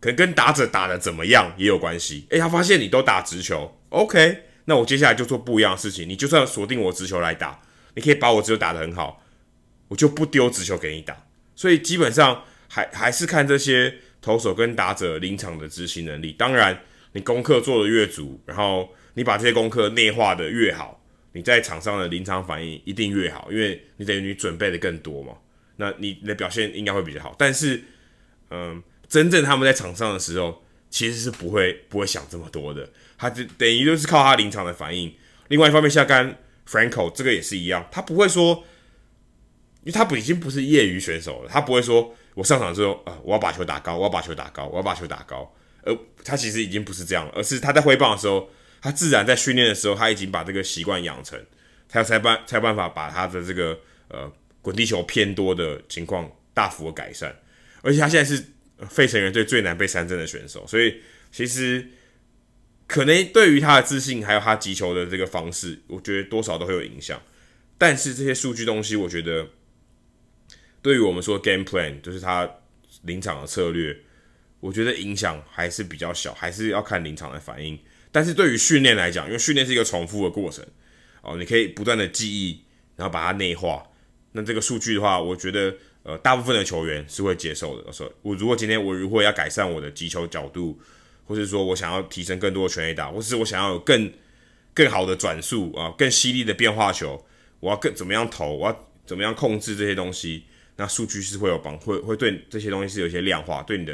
可能跟打者打的怎么样也有关系。诶，他发现你都打直球，OK。那我接下来就做不一样的事情。你就算锁定我直球来打，你可以把我直球打得很好，我就不丢直球给你打。所以基本上还还是看这些投手跟打者临场的执行能力。当然，你功课做的越足，然后你把这些功课内化的越好，你在场上的临场反应一定越好，因为你等于你准备的更多嘛。那你的表现应该会比较好。但是，嗯，真正他们在场上的时候，其实是不会不会想这么多的。他就等于就是靠他临场的反应。另外一方面，下杆 Franco 这个也是一样，他不会说，因为他不已经不是业余选手了，他不会说我上场之后啊，我要把球打高，我要把球打高，我要把球打高。而他其实已经不是这样了，而是他在挥棒的时候，他自然在训练的时候，他已经把这个习惯养成，他才办才有办法把他的这个呃滚地球偏多的情况大幅的改善。而且他现在是费城人队最难被三振的选手，所以其实。可能对于他的自信，还有他击球的这个方式，我觉得多少都会有影响。但是这些数据东西，我觉得对于我们说 game plan，就是他临场的策略，我觉得影响还是比较小，还是要看临场的反应。但是对于训练来讲，因为训练是一个重复的过程，哦，你可以不断的记忆，然后把它内化。那这个数据的话，我觉得呃，大部分的球员是会接受的。说，我如果今天我如果要改善我的击球角度。或是说我想要提升更多的全垒打，或是我想要有更更好的转速啊，更犀利的变化球，我要更怎么样投，我要怎么样控制这些东西，那数据是会有帮，会会对这些东西是有一些量化，对你的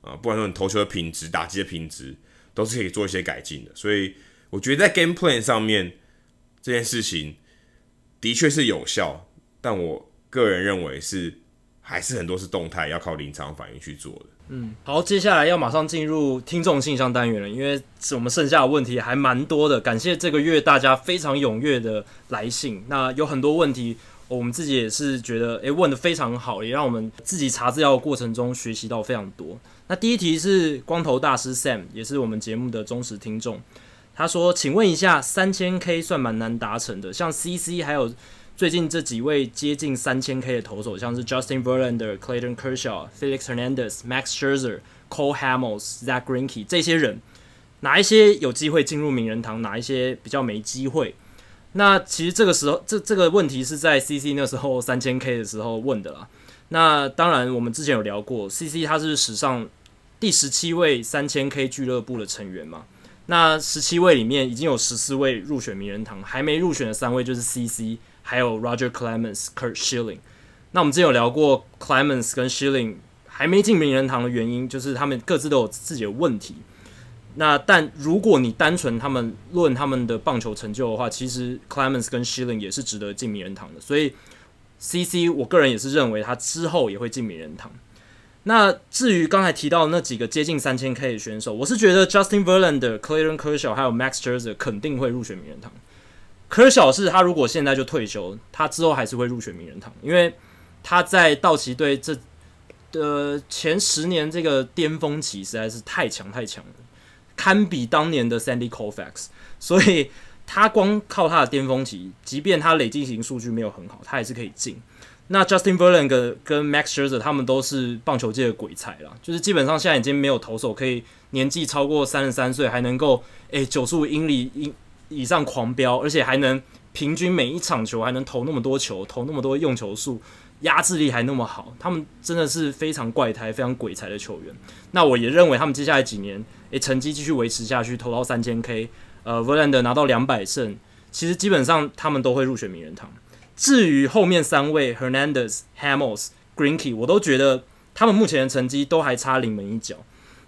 啊，不管说你投球的品质、打击的品质，都是可以做一些改进的。所以我觉得在 game plan 上面这件事情的确是有效，但我个人认为是还是很多是动态，要靠临场反应去做的。嗯，好，接下来要马上进入听众信箱单元了，因为我们剩下的问题还蛮多的。感谢这个月大家非常踊跃的来信，那有很多问题，我们自己也是觉得，诶、问得非常好，也让我们自己查资料的过程中学习到非常多。那第一题是光头大师 Sam，也是我们节目的忠实听众，他说：“请问一下，三千 K 算蛮难达成的，像 CC 还有。”最近这几位接近三千 K 的投手，像是 Justin Verlander、Clayton Kershaw、Felix Hernandez、Max Scherzer、Cole Hamels、Zach Greinke 这些人，哪一些有机会进入名人堂，哪一些比较没机会？那其实这个时候，这这个问题是在 CC 那时候三千 K 的时候问的啦。那当然，我们之前有聊过，CC 他是史上第十七位三千 K 俱乐部的成员嘛。那十七位里面已经有十四位入选名人堂，还没入选的三位就是 CC。还有 Roger Clemens、Kurt Schilling。那我们之前有聊过 Clemens 跟 Schilling，还没进名人堂的原因，就是他们各自都有自己的问题。那但如果你单纯他们论他们的棒球成就的话，其实 Clemens 跟 Schilling 也是值得进名人堂的。所以 CC 我个人也是认为他之后也会进名人堂。那至于刚才提到那几个接近三千 K 的选手，我是觉得 Justin Verlander、Clayton Kershaw 还有 Max Scherzer 肯定会入选名人堂。Kershaw 是他如果现在就退休，他之后还是会入选名人堂，因为他在道奇队这的前十年这个巅峰期实在是太强太强了。堪比当年的 Sandy Koufax，所以他光靠他的巅峰期，即便他累积型数据没有很好，他也是可以进。那 Justin Verlander 跟 Max Scherzer 他们都是棒球界的鬼才啦，就是基本上现在已经没有投手可以年纪超过三十三岁还能够诶九十五英里以以上狂飙，而且还能平均每一场球还能投那么多球，投那么多用球数。压制力还那么好，他们真的是非常怪胎、非常鬼才的球员。那我也认为他们接下来几年，诶、成绩继续维持下去，投到三千 K，呃，Verlander 拿到两百胜，其实基本上他们都会入选名人堂。至于后面三位 Hernandez、Hamels、Greenkey，我都觉得他们目前的成绩都还差临门一脚。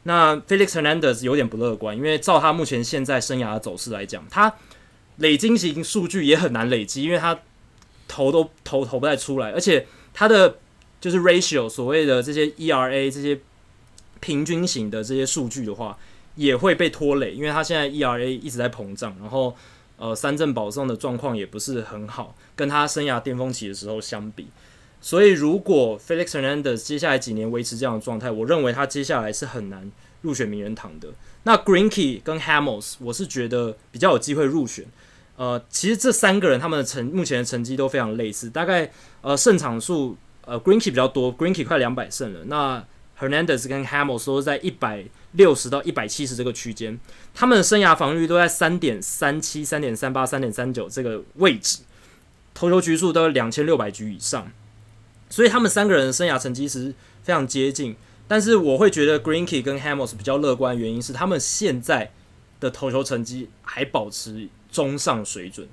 那 Felix Hernandez 有点不乐观，因为照他目前现在生涯的走势来讲，他累积型数据也很难累积，因为他投都投投不太出来，而且。他的就是 ratio，所谓的这些 ERA 这些平均型的这些数据的话，也会被拖累，因为他现在 ERA 一直在膨胀，然后呃三振保送的状况也不是很好，跟他生涯巅峰期的时候相比，所以如果 Felix Hernandez 接下来几年维持这样的状态，我认为他接下来是很难入选名人堂的。那 Greenkey 跟 Hamels，我是觉得比较有机会入选。呃，其实这三个人他们的成目前的成绩都非常类似，大概呃胜场数呃 Greenkey 比较多，Greenkey 快两百胜了。那 Hernandez 跟 Hamels 都是在一百六十到一百七十这个区间，他们的生涯防御都在三点三七、三点三八、三点三九这个位置，投球局数都两千六百局以上，所以他们三个人的生涯成绩是非常接近。但是我会觉得 Greinke 跟 Hamels 比较乐观的原因是他们现在的投球成绩还保持。中上水准，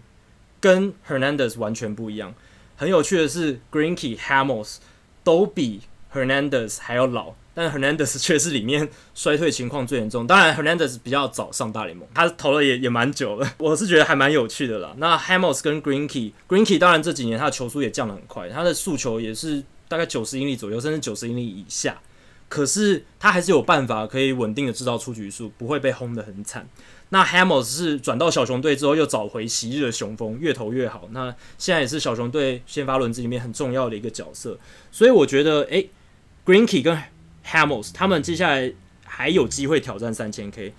跟 Hernandez 完全不一样。很有趣的是，Greinke、Hamels 都比 Hernandez 还要老，但 Hernandez 却是里面衰退情况最严重。当然，Hernandez 比较早上大联盟，他投了也也蛮久了。[LAUGHS] 我是觉得还蛮有趣的啦。那 Hamels 跟 Greinke，Greinke 当然这几年他的球速也降得很快，他的速球也是大概九十英里左右，甚至九十英里以下。可是他还是有办法可以稳定的制造出局数，不会被轰得很惨。那 Hamels 是转到小熊队之后，又找回昔日的雄风，越投越好。那现在也是小熊队先发轮子里面很重要的一个角色。所以我觉得，诶、Greinke 跟 Hamels 他们接下来还有机会挑战三千 K。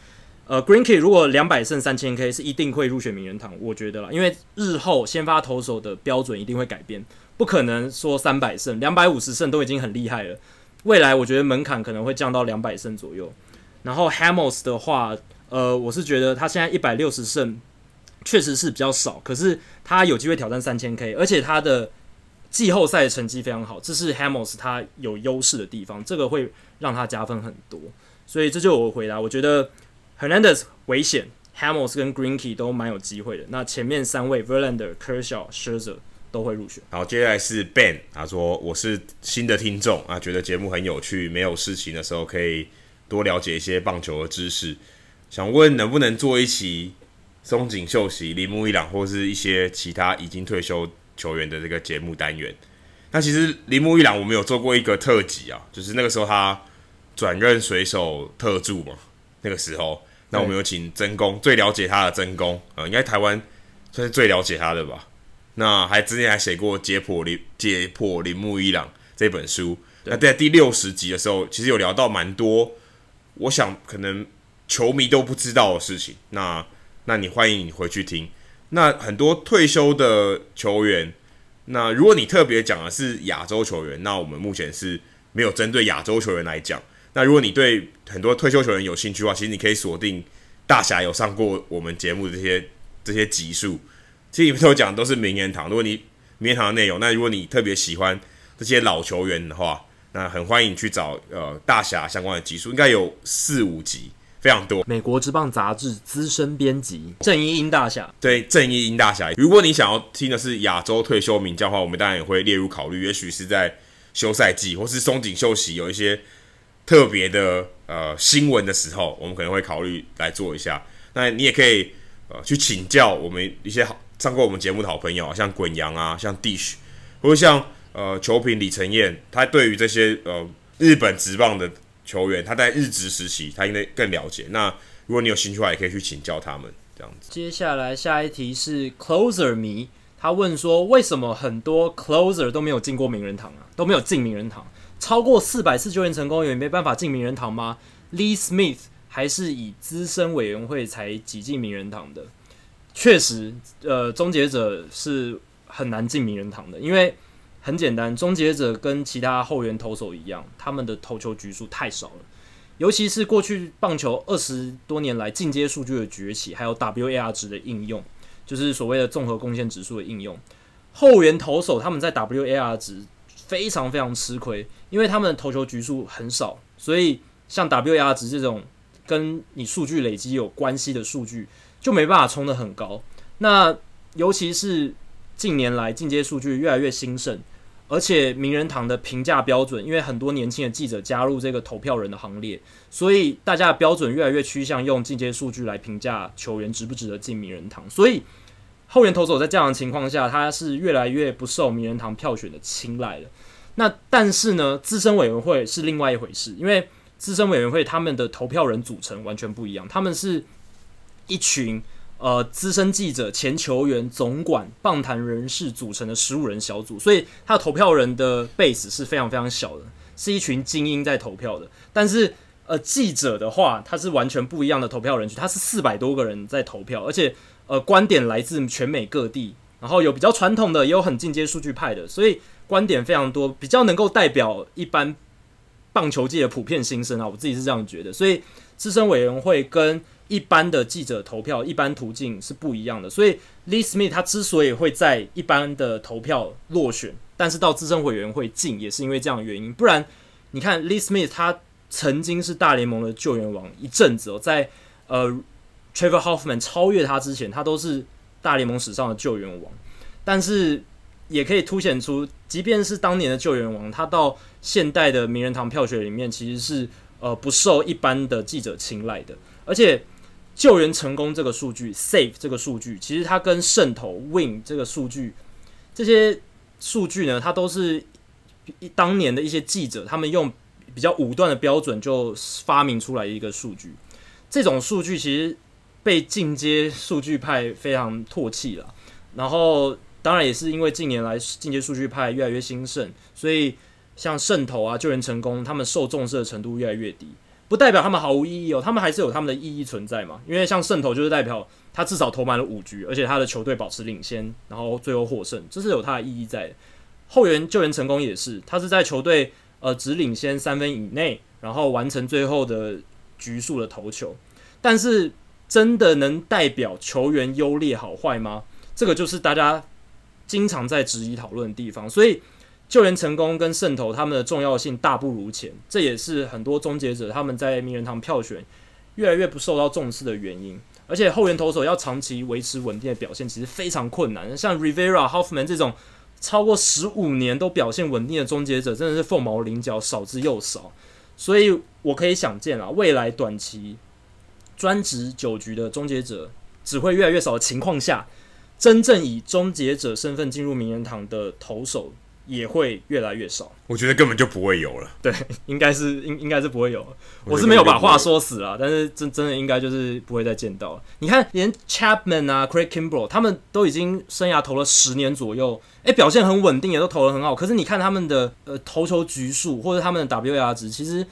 呃，Greinke 如果两百胜三千 K 是一定会入选名人堂，我觉得啦，因为日后先发投手的标准一定会改变，不可能说三百胜、两百五十胜都已经很厉害了。未来我觉得门槛可能会降到两百胜左右。然后 Hamels 的话。呃，我是觉得他现在一百六十胜确实是比较少，可是他有机会挑战三千 K，而且他的季后赛的成绩非常好，这是 Hamels 他有优势的地方，这个会让他加分很多。所以这就我回答，我觉得 Hernandez 危险，Hamels 跟 Greenkey 都蛮有机会的。那前面三位 Verlander、Kershaw、Scherzer 都会入选。好，接下来是 Ben，他说我是新的听众啊，觉得节目很有趣，没有事情的时候可以多了解一些棒球的知识。想问能不能做一期松井秀喜、铃木一朗或是一些其他已经退休球员的这个节目单元？那其实铃木一朗我们有做过一个特辑啊，就是那个时候他转任水手特助嘛，那个时候，那我们有请真宫最了解他的真宫啊，应该台湾算是最了解他的吧。那还之前还写过解剖铃解剖铃木一朗这本书。那在第六十集的时候，其实有聊到蛮多，我想可能。球迷都不知道的事情，那那你欢迎你回去听。那很多退休的球员，那如果你特别讲的是亚洲球员，那我们目前是没有针对亚洲球员来讲。那如果你对很多退休球员有兴趣的话，其实你可以锁定大侠有上过我们节目的这些这些集数，其实你们都讲都是名人堂。如果你名人堂的内容，那如果你特别喜欢这些老球员的话，那很欢迎你去找呃大侠相关的集数，应该有四五集。非常多，美国之棒杂志资深编辑正义英大侠，对正义英大侠。如果你想要听的是亚洲退休名将的话，我们当然也会列入考虑。也许是在休赛季或是松井秀喜有一些特别的呃新闻的时候，我们可能会考虑来做一下。那你也可以呃去请教我们一些好上过我们节目的好朋友，像滚羊啊，像 Dish，或者像呃球评李承彦，他对于这些呃日本职棒的球员，他在日职时期他应该更了解。那如果你有兴趣的话，也可以去请教他们。这样子。接下来下一题是 Closer 迷，他问说，为什么很多 Closer 都没有进过名人堂啊？都没有进名人堂，超过四百次救援成功也没办法进名人堂吗？Lee Smith 还是以资深委员会才挤进名人堂的？确实，呃，终结者是很难进名人堂的，因为很简单，终结者跟其他后援投手一样，他们的投球局数太少了。尤其是过去棒球二十多年来进阶数据的崛起，还有 WAR 值的应用，就是所谓的综合贡献指数的应用。后援投手他们在 WAR 值非常非常吃亏，因为他们的投球局数很少，所以像 WAR 值这种跟你数据累积有关系的数据就没办法冲得很高。那尤其是近年来进阶数据越来越兴盛。而且名人堂的评价标准，因为很多年轻的记者加入这个投票人的行列，所以大家的标准越来越趋向用进阶数据来评价球员值不值得进名人堂。所以后援投手在这样的情况下，他是越来越不受名人堂票选的青睐了。那但是呢，资深委员会是另外一回事，因为资深委员会他们的投票人组成完全不一样，他们是一群。呃，资深记者、前球员、总管、棒坛人士组成的十五人小组，所以他的投票人的 base 是非常非常小的，是一群精英在投票的。但是，呃，记者的话，他是完全不一样的投票人群，他是四百多个人在投票，而且呃，观点来自全美各地，然后有比较传统的，也有很进阶数据派的，所以观点非常多，比较能够代表一般棒球界的普遍心声啊，我自己是这样觉得。所以，资深委员会跟一般的记者投票，一般途径是不一样的，所以 Lee Smith 他之所以会在一般的投票落选，但是到资深委员会进，也是因为这样的原因。不然，你看 Lee Smith 他曾经是大联盟的救援王一阵子哦，在呃 Trevor Hoffman 超越他之前，他都是大联盟史上的救援王。但是也可以凸显出，即便是当年的救援王，他到现代的名人堂票选里面，其实是呃不受一般的记者青睐的，而且。救援成功这个数据，save 这个数据，其实它跟胜投 win 这个数据，这些数据呢，它都是当年的一些记者他们用比较武断的标准就发明出来一个数据。这种数据其实被进阶数据派非常唾弃了。然后，当然也是因为近年来进阶数据派越来越兴盛，所以像胜投啊、救援成功，他们受重视的程度越来越低。不代表他们毫无意义哦，他们还是有他们的意义存在嘛。因为像胜投就是代表他至少投满了五局，而且他的球队保持领先，然后最后获胜，这是有他的意义在的。后援救援成功也是，他是在球队呃只领先三分以内，然后完成最后的局数的投球。但是真的能代表球员优劣好坏吗？这个就是大家经常在质疑讨论的地方，所以。救援成功跟胜投，他们的重要性大不如前，这也是很多终结者他们在名人堂票选越来越不受到重视的原因。而且后援投手要长期维持稳定的表现，其实非常困难。像 Rivera、Hoffman 这种超过十五年都表现稳定的终结者，真的是凤毛麟角，少之又少。所以我可以想见啊，未来短期专职九局的终结者只会越来越少的情况下，真正以终结者身份进入名人堂的投手。也会越来越少，我觉得根本就不会有了。对，[LAUGHS] 应该是应应该是不会有。我是没有把话说死啊，但是真真的应该就是不会再见到了。你看，连 Chapman 啊，Craig Kimbrel 他们都已经生涯投了十年左右，诶，表现很稳定，也都投的很好。可是你看他们的呃投球局数或者他们的 WAR 值，其实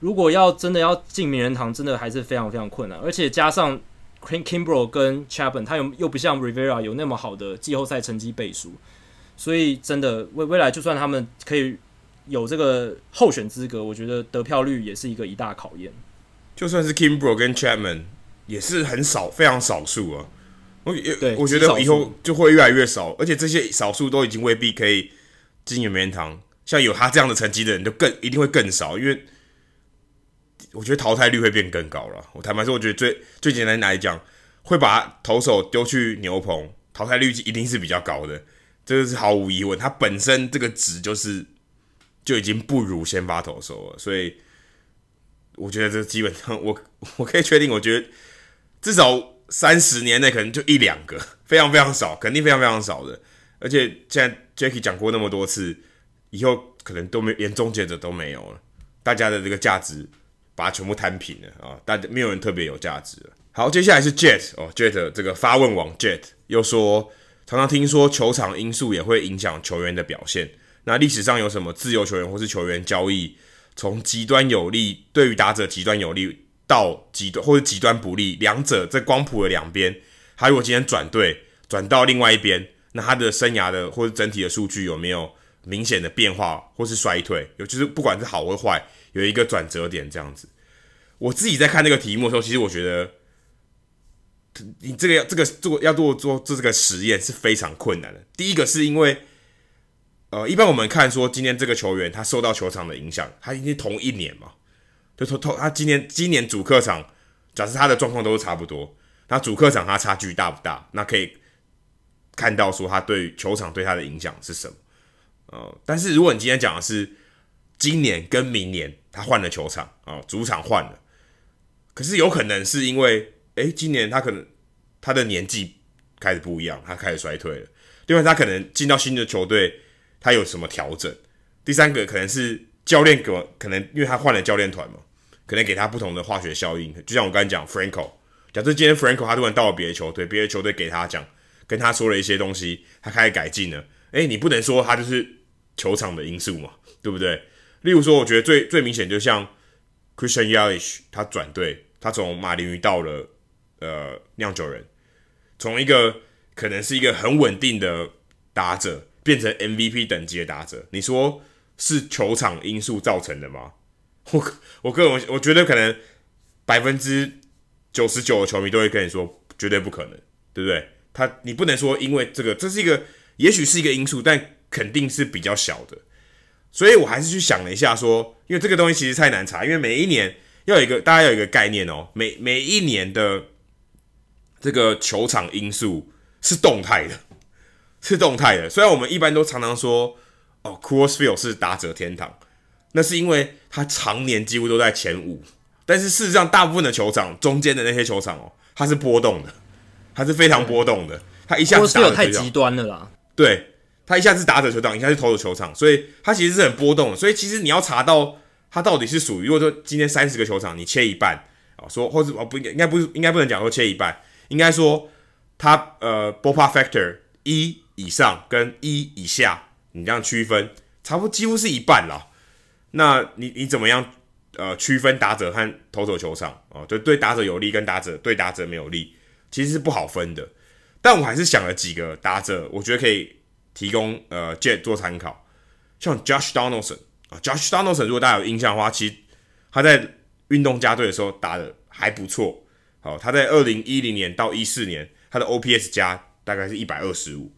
如果要真的要进名人堂，真的还是非常非常困难。而且加上 Craig Kimbrel 跟 Chapman，他又又不像 Rivera 有那么好的季后赛成绩背书。所以，真的未未来，就算他们可以有这个候选资格，我觉得得票率也是一个一大考验。就算是 Kimbrel 跟 Chapman 也是很少，非常少数啊。我我觉得以后就会越来越少，而且这些少数都已经未必可以进名人堂。像有他这样的成绩的人，就更一定会更少，因为我觉得淘汰率会变更高了。我坦白说，我觉得最最简单来讲，会把投手丢去牛棚，淘汰率一定是比较高的。这个是毫无疑问，它本身这个值就是就已经不如先发投手了，所以我觉得这基本上 [LAUGHS] 我我可以确定，我觉得至少三十年内可能就一两个，非常非常少，肯定非常非常少的。而且现在 Jackie 讲过那么多次，以后可能都没连终结者都没有了，大家的这个价值把它全部摊平了啊，大家没有人特别有价值了。好，接下来是 Jet 哦，Jet 这个发问王 Jet 又说，常常听说球场因素也会影响球员的表现。那历史上有什么自由球员或是球员交易，从极端有利对于打者极端有利到极端或者极端不利，两者在光谱的两边，还有我今天转队转到另外一边，那他的生涯的或者整体的数据有没有明显的变化或是衰退？有就是不管是好或坏，有一个转折点这样子。我自己在看这个题目的时候，其实我觉得，你这个要这个做要做做做这个实验是非常困难的。第一个是因为。呃，一般我们看说，今天这个球员他受到球场的影响，他已经同一年嘛，就同同他今年今年主客场，假设他的状况都是差不多，那主客场他差距大不大？那可以看到说他对球场对他的影响是什么？呃，但是如果你今天讲的是今年跟明年他换了球场啊，主场换了，可是有可能是因为，诶，今年他可能他的年纪开始不一样，他开始衰退了，另外他可能进到新的球队。他有什么调整？第三个可能是教练给，可能因为他换了教练团嘛，可能给他不同的化学效应。就像我刚才讲，Franco，假设今天 Franco 他突然到了别的球队，别的球队给他讲，跟他说了一些东西，他开始改进了。诶，你不能说他就是球场的因素嘛，对不对？例如说，我觉得最最明显就像 Christian Yelich，他转队，他从马林鱼到了呃酿酒人，从一个可能是一个很稳定的打者。变成 MVP 等级的打者，你说是球场因素造成的吗？[LAUGHS] 我我个人我觉得可能百分之九十九的球迷都会跟你说绝对不可能，对不对？他你不能说因为这个，这是一个也许是一个因素，但肯定是比较小的。所以我还是去想了一下说，说因为这个东西其实太难查，因为每一年要有一个大家要有一个概念哦，每每一年的这个球场因素是动态的。[LAUGHS] 是动态的，虽然我们一般都常常说，哦，Coors Field 是打者天堂，那是因为它常年几乎都在前五。但是事实上，大部分的球场中间的那些球场哦，它是波动的，它是非常波动的。它一下子打者太极端了啦。对，它一下子打者球场，一下子投手球场，所以它其实是很波动的。所以其实你要查到它到底是属于，如果说今天三十个球场，你切一半啊，说或者哦不应该应该不应该不能讲说切一半，应该说它呃 Ballpark Factor 一。以上跟一以下，你这样区分，差不多几乎是一半啦。那你你怎么样呃区分打者和投手球场哦？就对打者有利跟打者对打者没有利，其实是不好分的。但我还是想了几个打者，我觉得可以提供呃 Jet 做参考，像 Josh Donaldson 啊，Josh Donaldson 如果大家有印象的话，其实他在运动家队的时候打的还不错。好，他在二零一零年到一四年，他的 OPS 加大概是一百二十五。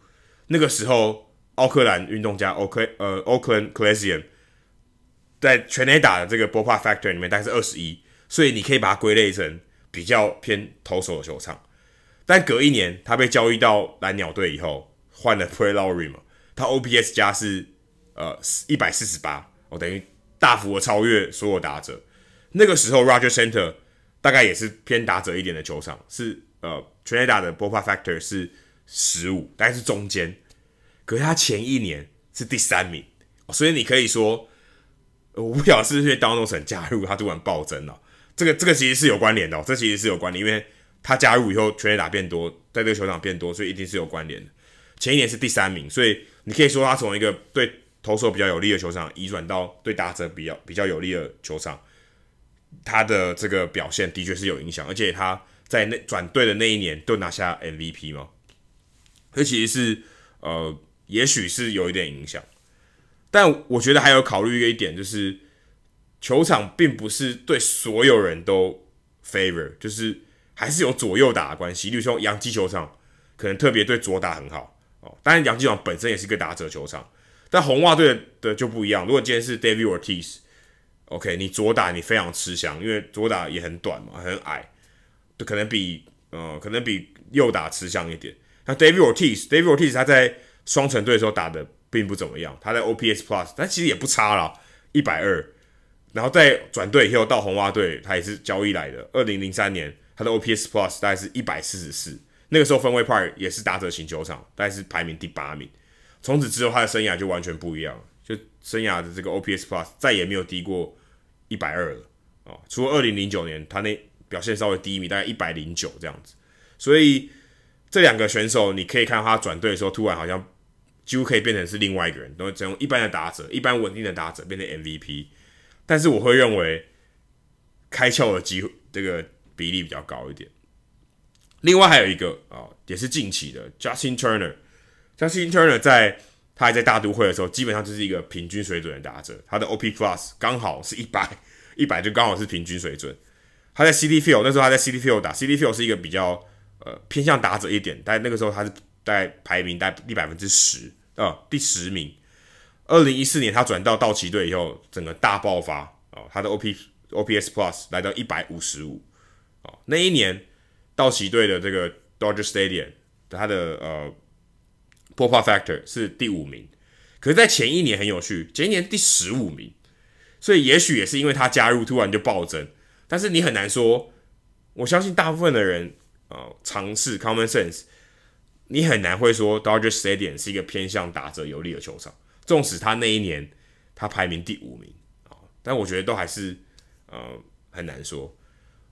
那个时候，奥克兰运动家 OK 呃 Oakland Coliseum 在全垒打的这个 Ballpark Factor 里面大概是二十一，所以你可以把它归类成比较偏投手的球场。但隔一年，他被交易到蓝鸟队以后，换了 Brett Lawrie 嘛，他 OPS 加是呃一百四十八，哦，等于大幅的超越所有打者。那个时候，Roger Center 大概也是偏打者一点的球场，是呃全垒打的 ball Factor 是。十五，大概是中间，可是他前一年是第三名，所以你可以说，我不晓得是不是因为 Donaldson 加入，他突然暴增了。这个这个其实是有关联的，哦这其实是有关联，因为他加入以后全垒打变多，在这个球场变多，所以一定是有关联的。前一年是第三名，所以你可以说他从一个对投手比较有利的球场移转到对打者比较比较有利的球场，他的这个表现的确是有影响，而且他在那转队的那一年都拿下 MVP 嘛。这其实是，呃，也许是有一点影响，但我觉得还有考虑一个一点，就是球场并不是对所有人都 favor，就是还是有左右打的关系。例如说，洋基球场可能特别对左打很好哦，当然洋基球场本身也是一个打者球场，但红袜队的就不一样。如果今天是 David OK，你左打你非常吃香，因为左打也很短嘛，很矮，就可能比呃可能比右打吃香一点。那 David Ortiz，David Ortiz 他在双城队的时候打的并不怎么样。他在 OPS Plus，但其实也不差啦，一百二。然后在转队以后到红袜队，他也是交易来的。二零零三年，他的 OPS Plus 大概是一百四十四，那个时候分位 Park 也是打者型球场，大概是排名第八名。从此之后，他的生涯就完全不一样了，生涯的这个 OPS Plus 再也没有低过一百二了哦。除了二零零九年，他那表现稍微低迷，大概一百零九这样子。所以这两个选手，你可以看到他转队的时候，突然好像几乎可以变成是另外一个人，都从一般的打者、一般稳定的打者变成 MVP。但是我会认为开窍的机会这个比例比较高一点。另外还有一个啊、哦，也是近期的 Justin Turner。Justin Turner 在他还在大都会的时候，基本上就是一个平均水准的打者。他的 OP Plus 刚好是一百，一百就刚好是平均水准。他在 CD Field 那时候他在 CD Field 打，CD Field 是一个比较呃偏向打者一点，但那个时候他是在排名在第百分之十啊第十名。二零一四年他转到道奇队以后，整个大爆发啊、哦！他的 OP OPS Plus 来到一百五十五啊！那一年道奇队的这个 Dodger Stadium 他的呃 Pop Factor 是第五名，可是，在前一年很有趣，前一年第十五名，所以也许也是因为他加入突然就暴增，但是你很难说，我相信大部分的人啊尝试 Common Sense，你很难会说 Dodger Stadium 是一个偏向打折有利的球场。纵使他那一年他排名第五名啊，但我觉得都还是呃很难说。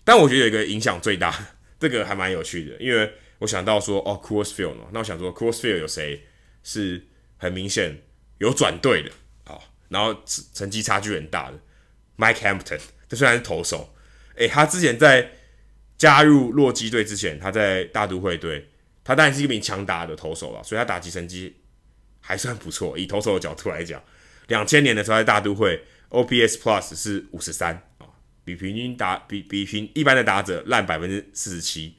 但我觉得有一个影响最大，这个还蛮有趣的，因为我想到说哦，Coors Field，那我想说 Coors Field 有谁是很明显有转队的啊？然后成绩差距很大的 Mike Hampton，这虽然是投手，诶，他之前在加入洛基队之前，他在大都会队，他当然是一名强打的投手了，所以他打击成绩。还算不错，以投手的角度来讲，两千年的时候在大都会，OPS Plus 是五十三啊，比平均打比比平一般的打者烂百分之四十七。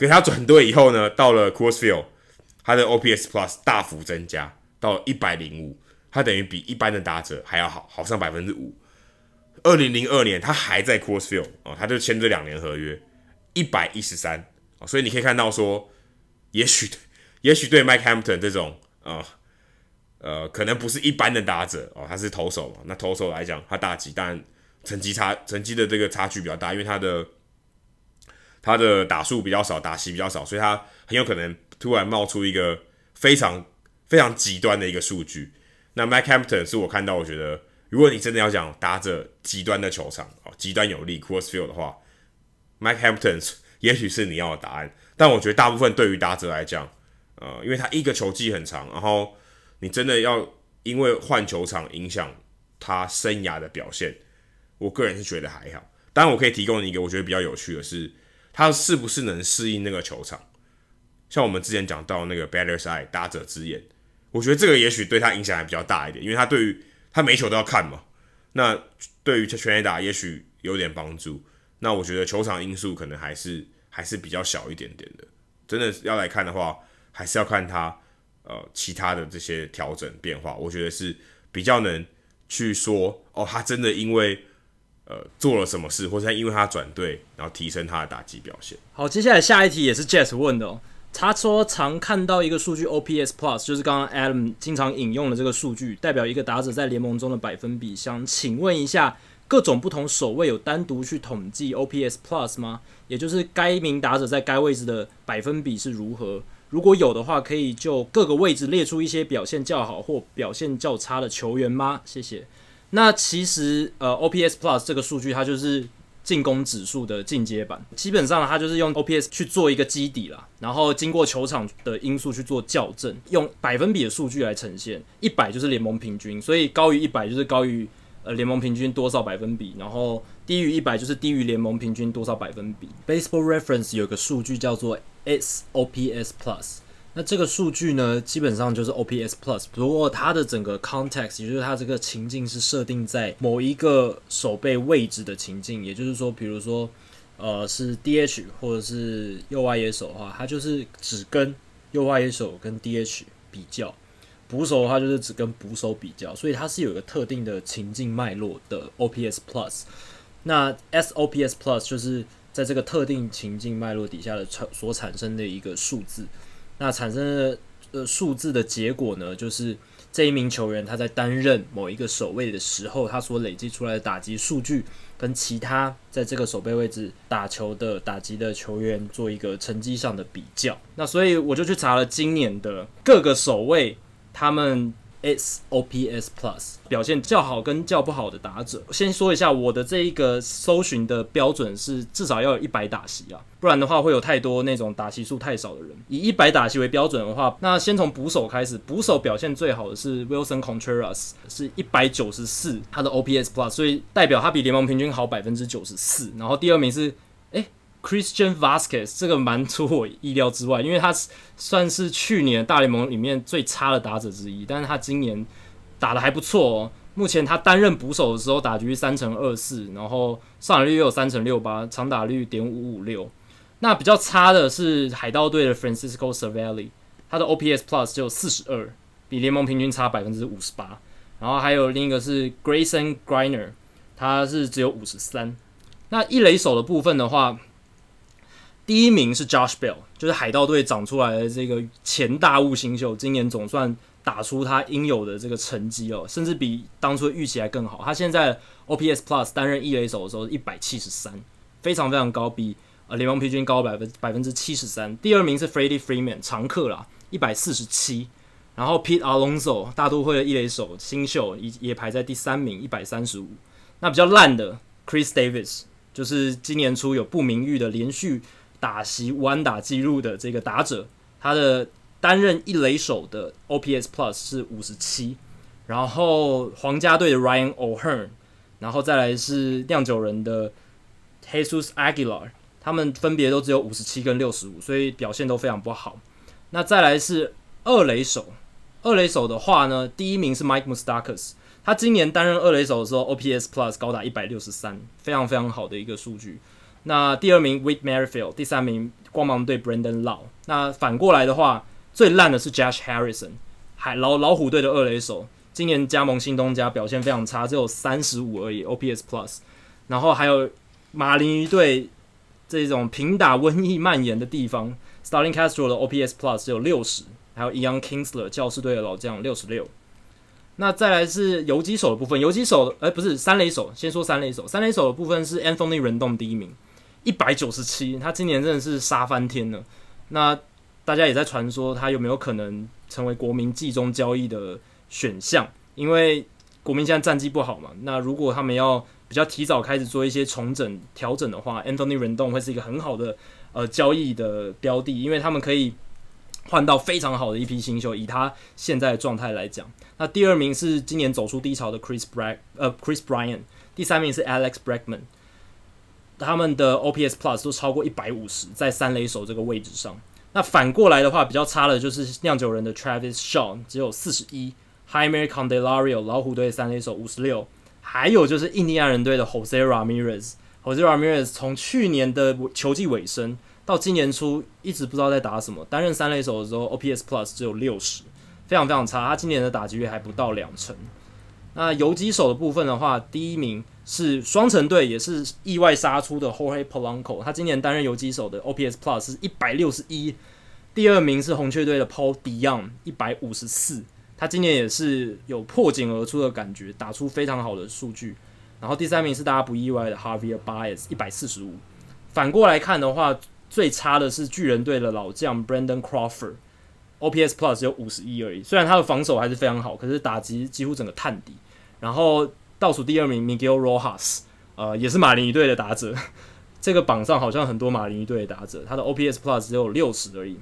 可是他转队以后呢，到了 Coors Field，他的 OPS Plus 大幅增加到一百零五，他等于比一般的打者还要好，好上百分之五。二零零二年他还在 Coors Field 啊，他就签这两年合约，一百一十三啊，所以你可以看到说，也许也许对 Mike Hampton 这种啊。呃，可能不是一般的打者哦，他是投手嘛。那投手来讲，他打击当然成绩差，成绩的这个差距比较大，因为他的他的打数比较少，打席比较少，所以他很有可能突然冒出一个非常非常极端的一个数据。那 Mike Hampton 是我看到，我觉得如果你真的要讲打者极端的球场哦，极端有利 Coors Field 的话，Mike Hampton [LAUGHS] 也许是你要的答案。但我觉得大部分对于打者来讲，呃，因为他一个球季很长，然后。你真的要因为换球场影响他生涯的表现？我个人是觉得还好。当然，我可以提供你一个我觉得比较有趣的是，他是不是能适应那个球场？像我们之前讲到那个 Batter's Eye 打者之眼，我觉得这个也许对他影响还比较大一点，因为他对于他每球都要看嘛。那对于全垒打也许有点帮助。那我觉得球场因素可能还是还是比较小一点点的。真的要来看的话，还是要看他。呃，其他的这些调整变化，我觉得是比较能去说哦，他真的因为呃做了什么事，或者他因为他转队，然后提升他的打击表现。好，接下来下一题也是 Jess 问的哦，他说常看到一个数据 OPS Plus，就是刚刚 Adam 经常引用的这个数据，代表一个打者在联盟中的百分比。想请问一下，各种不同守卫有单独去统计 OPS Plus 吗？也就是该名打者在该位置的百分比是如何？如果有的话，可以就各个位置列出一些表现较好或表现较差的球员吗？谢谢。那其实呃，OPS Plus 这个数据它就是进攻指数的进阶版，基本上它就是用 OPS 去做一个基底啦，然后经过球场的因素去做校正，用百分比的数据来呈现。一百就是联盟平均，所以高于一百就是高于呃联盟平均多少百分比，然后低于一百就是低于联盟平均多少百分比。Baseball Reference 有个数据叫做。S OPS Plus，那这个数据呢，基本上就是 OPS Plus。不过它的整个 context，也就是它这个情境是设定在某一个手背位置的情境，也就是说，比如说，呃，是 DH 或者是右外野手的话，它就是只跟右外野手跟 DH 比较；捕手的话就是只跟捕手比较，所以它是有一个特定的情境脉络的 OPS Plus。那 SOPS Plus 就是。在这个特定情境脉络底下的产所产生的一个数字，那产生的呃数字的结果呢，就是这一名球员他在担任某一个守卫的时候，他所累积出来的打击数据，跟其他在这个守备位置打球的打击的球员做一个成绩上的比较。那所以我就去查了今年的各个守卫，他们。S OPS Plus 表现较好跟较不好的打者，先说一下我的这一个搜寻的标准是至少要有一百打席啊，不然的话会有太多那种打席数太少的人。以一百打席为标准的话，那先从捕手开始，捕手表现最好的是 Wilson Contreras，是一百九十四，他的 OPS Plus，所以代表他比联盟平均好百分之九十四。然后第二名是。Christian Vazquez 这个蛮出我意料之外，因为他算是去年大联盟里面最差的打者之一，但是他今年打得还不错哦。目前他担任捕手的时候，打局三成二四，然后上垒率也有三成六八，长打率点五五六。那比较差的是海盗队的 Francisco Cervelli，他的 OPS Plus 只有四十二，比联盟平均差百分之五十八。然后还有另一个是 Grayson Greiner，他是只有五十三。那一垒手的部分的话。第一名是 Josh Bell，就是海盗队长出来的这个前大物新秀，今年总算打出他应有的这个成绩哦，甚至比当初预期还更好。他现在 OPS Plus 担任一垒手的时候一百七十三，非常非常高，比呃联盟平均高百分百分之七十三。第二名是 Freddie Freeman，常客啦，一百四十七。然后 Pete Alonso，大都会的一垒手新秀也也排在第三名，一百三十五。那比较烂的 Chris Davis，就是今年初有不名誉的连续。打席无安打记录的这个打者，他的担任一垒手的 OPS Plus 是五十七，然后皇家队的 Ryan O'Hearn，然后再来是酿酒人的 Jesus Aguilar，他们分别都只有五十七跟六十五，所以表现都非常不好。那再来是二垒手，二垒手的话呢，第一名是 Mike m u s t a k a s 他今年担任二垒手的时候 OPS Plus 高达一百六十三，非常非常好的一个数据。那第二名 Whit Merrifield，第三名光芒队 Brandon Lowe。那反过来的话，最烂的是 Josh Harrison，海老老虎队的二垒手，今年加盟新东家，表现非常差，只有三十五而已 OPS Plus。然后还有马林鱼队这种平打瘟疫蔓延的地方，Starling Castro 的 OPS Plus 只有六十，还有 Ian Kingsler 教士队的老将六十六。那再来是游击手的部分，游击手哎、不是三垒手，先说三垒手，三垒手的部分是 Anthony Rendon 第一名。一百九十七，他今年真的是杀翻天了。那大家也在传说他有没有可能成为国民季中交易的选项？因为国民现在战绩不好嘛。那如果他们要比较提早开始做一些重整调整的话，Anthony Rendon 会是一个很好的呃交易的标的，因为他们可以换到非常好的一批新秀。以他现在的状态来讲，那第二名是今年走出低潮的 Chris Bry 呃 Chris Bryan，第三名是 Alex Bregman。他们的 OPS Plus 都超过一百五十，在三垒手这个位置上。那反过来的话，比较差的就是酿酒人的 Travis Shaw 只有四十一，Jeimer Candelario 老虎队三垒手五十六，还有就是印第安人队的 Jose Ramirez，Jose Ramirez 从去年的球季尾声到今年初一直不知道在打什么，担任三垒手的时候 OPS Plus 只有六十，非常非常差。他今年的打击率还不到两成。那游击手的部分的话，第一名。是双城队也是意外杀出的 Jorge Polanco，他今年担任游击手的 OPS Plus 是一百六十一，第二名是红雀队的 Paul DeJong 一百五十四，他今年也是有破茧而出的感觉，打出非常好的数据。然后第三名是大家不意外的 Javier Baez 一百四十五。反过来看的话，最差的是巨人队的老将 Brandon Crawford，OPS Plus 只有五十一而已。虽然他的防守还是非常好，可是打击几乎整个探底。然后。倒数第二名 Miguel Rojas，呃，也是马林鱼队的打者。[LAUGHS] 这个榜上好像很多马林鱼队的打者，他的 OPS Plus 只有六十而已。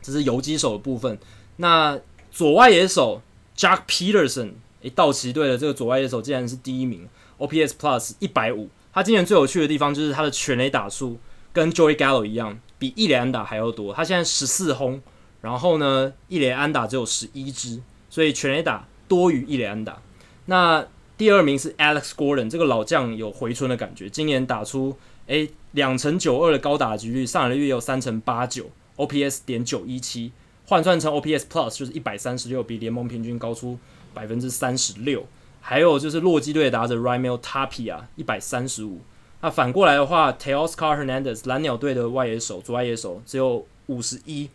这是游击手的部分。那左外野手 Jack Peterson，诶，道奇队的这个左外野手竟然是第一名，OPS Plus 一百五。他今年最有趣的地方就是他的全垒打数跟 Joey Gallo 一样，比一垒安打还要多。他现在十四轰，然后呢，一垒安打只有十一支，所以全垒打多于一垒安打。那第二名是 Alex Gordon，这个老将有回春的感觉，今年打出诶两成九二的高打击率，上垒率有三成八九，OPS 点九一七，换算成 OPS Plus 就是一百三十六，比联盟平均高出百分之三十六。还有就是洛基队打者 Raimel Tapia 一百三十五。那反过来的话，Teoscar Hernandez 蓝鸟队的外野手左外野手只有五十一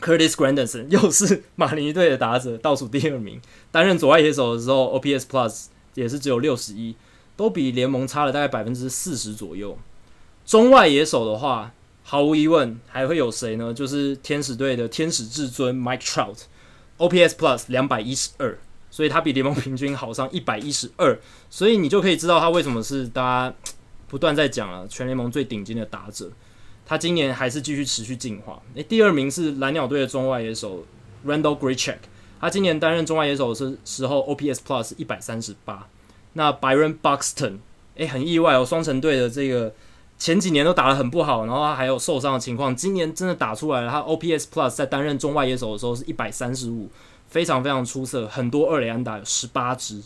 Curtis Granderson 又是马林鱼队的打者，倒数第二名。担任左外野手的时候，OPS Plus 也是只有六十一，都比联盟差了大概百分之四十左右。中外野手的话，毫无疑问还会有谁呢？就是天使队的天使至尊 Mike Trout，OPS Plus 两百一十二，所以他比联盟平均好上一百一十二，所以你就可以知道他为什么是大家不断在讲了全联盟最顶尖的打者。他今年还是继续持续进化。诶，第二名是蓝鸟队的中外野手 Randall Grichuk，他今年担任中外野手的时候，OPS Plus 一百三十八。那 Byron Buxton，诶，很意外哦，双城队的这个前几年都打得很不好，然后他还有受伤的情况，今年真的打出来了。他 OPS Plus 在担任中外野手的时候是一百三十五，非常非常出色，很多二垒安打有十八支。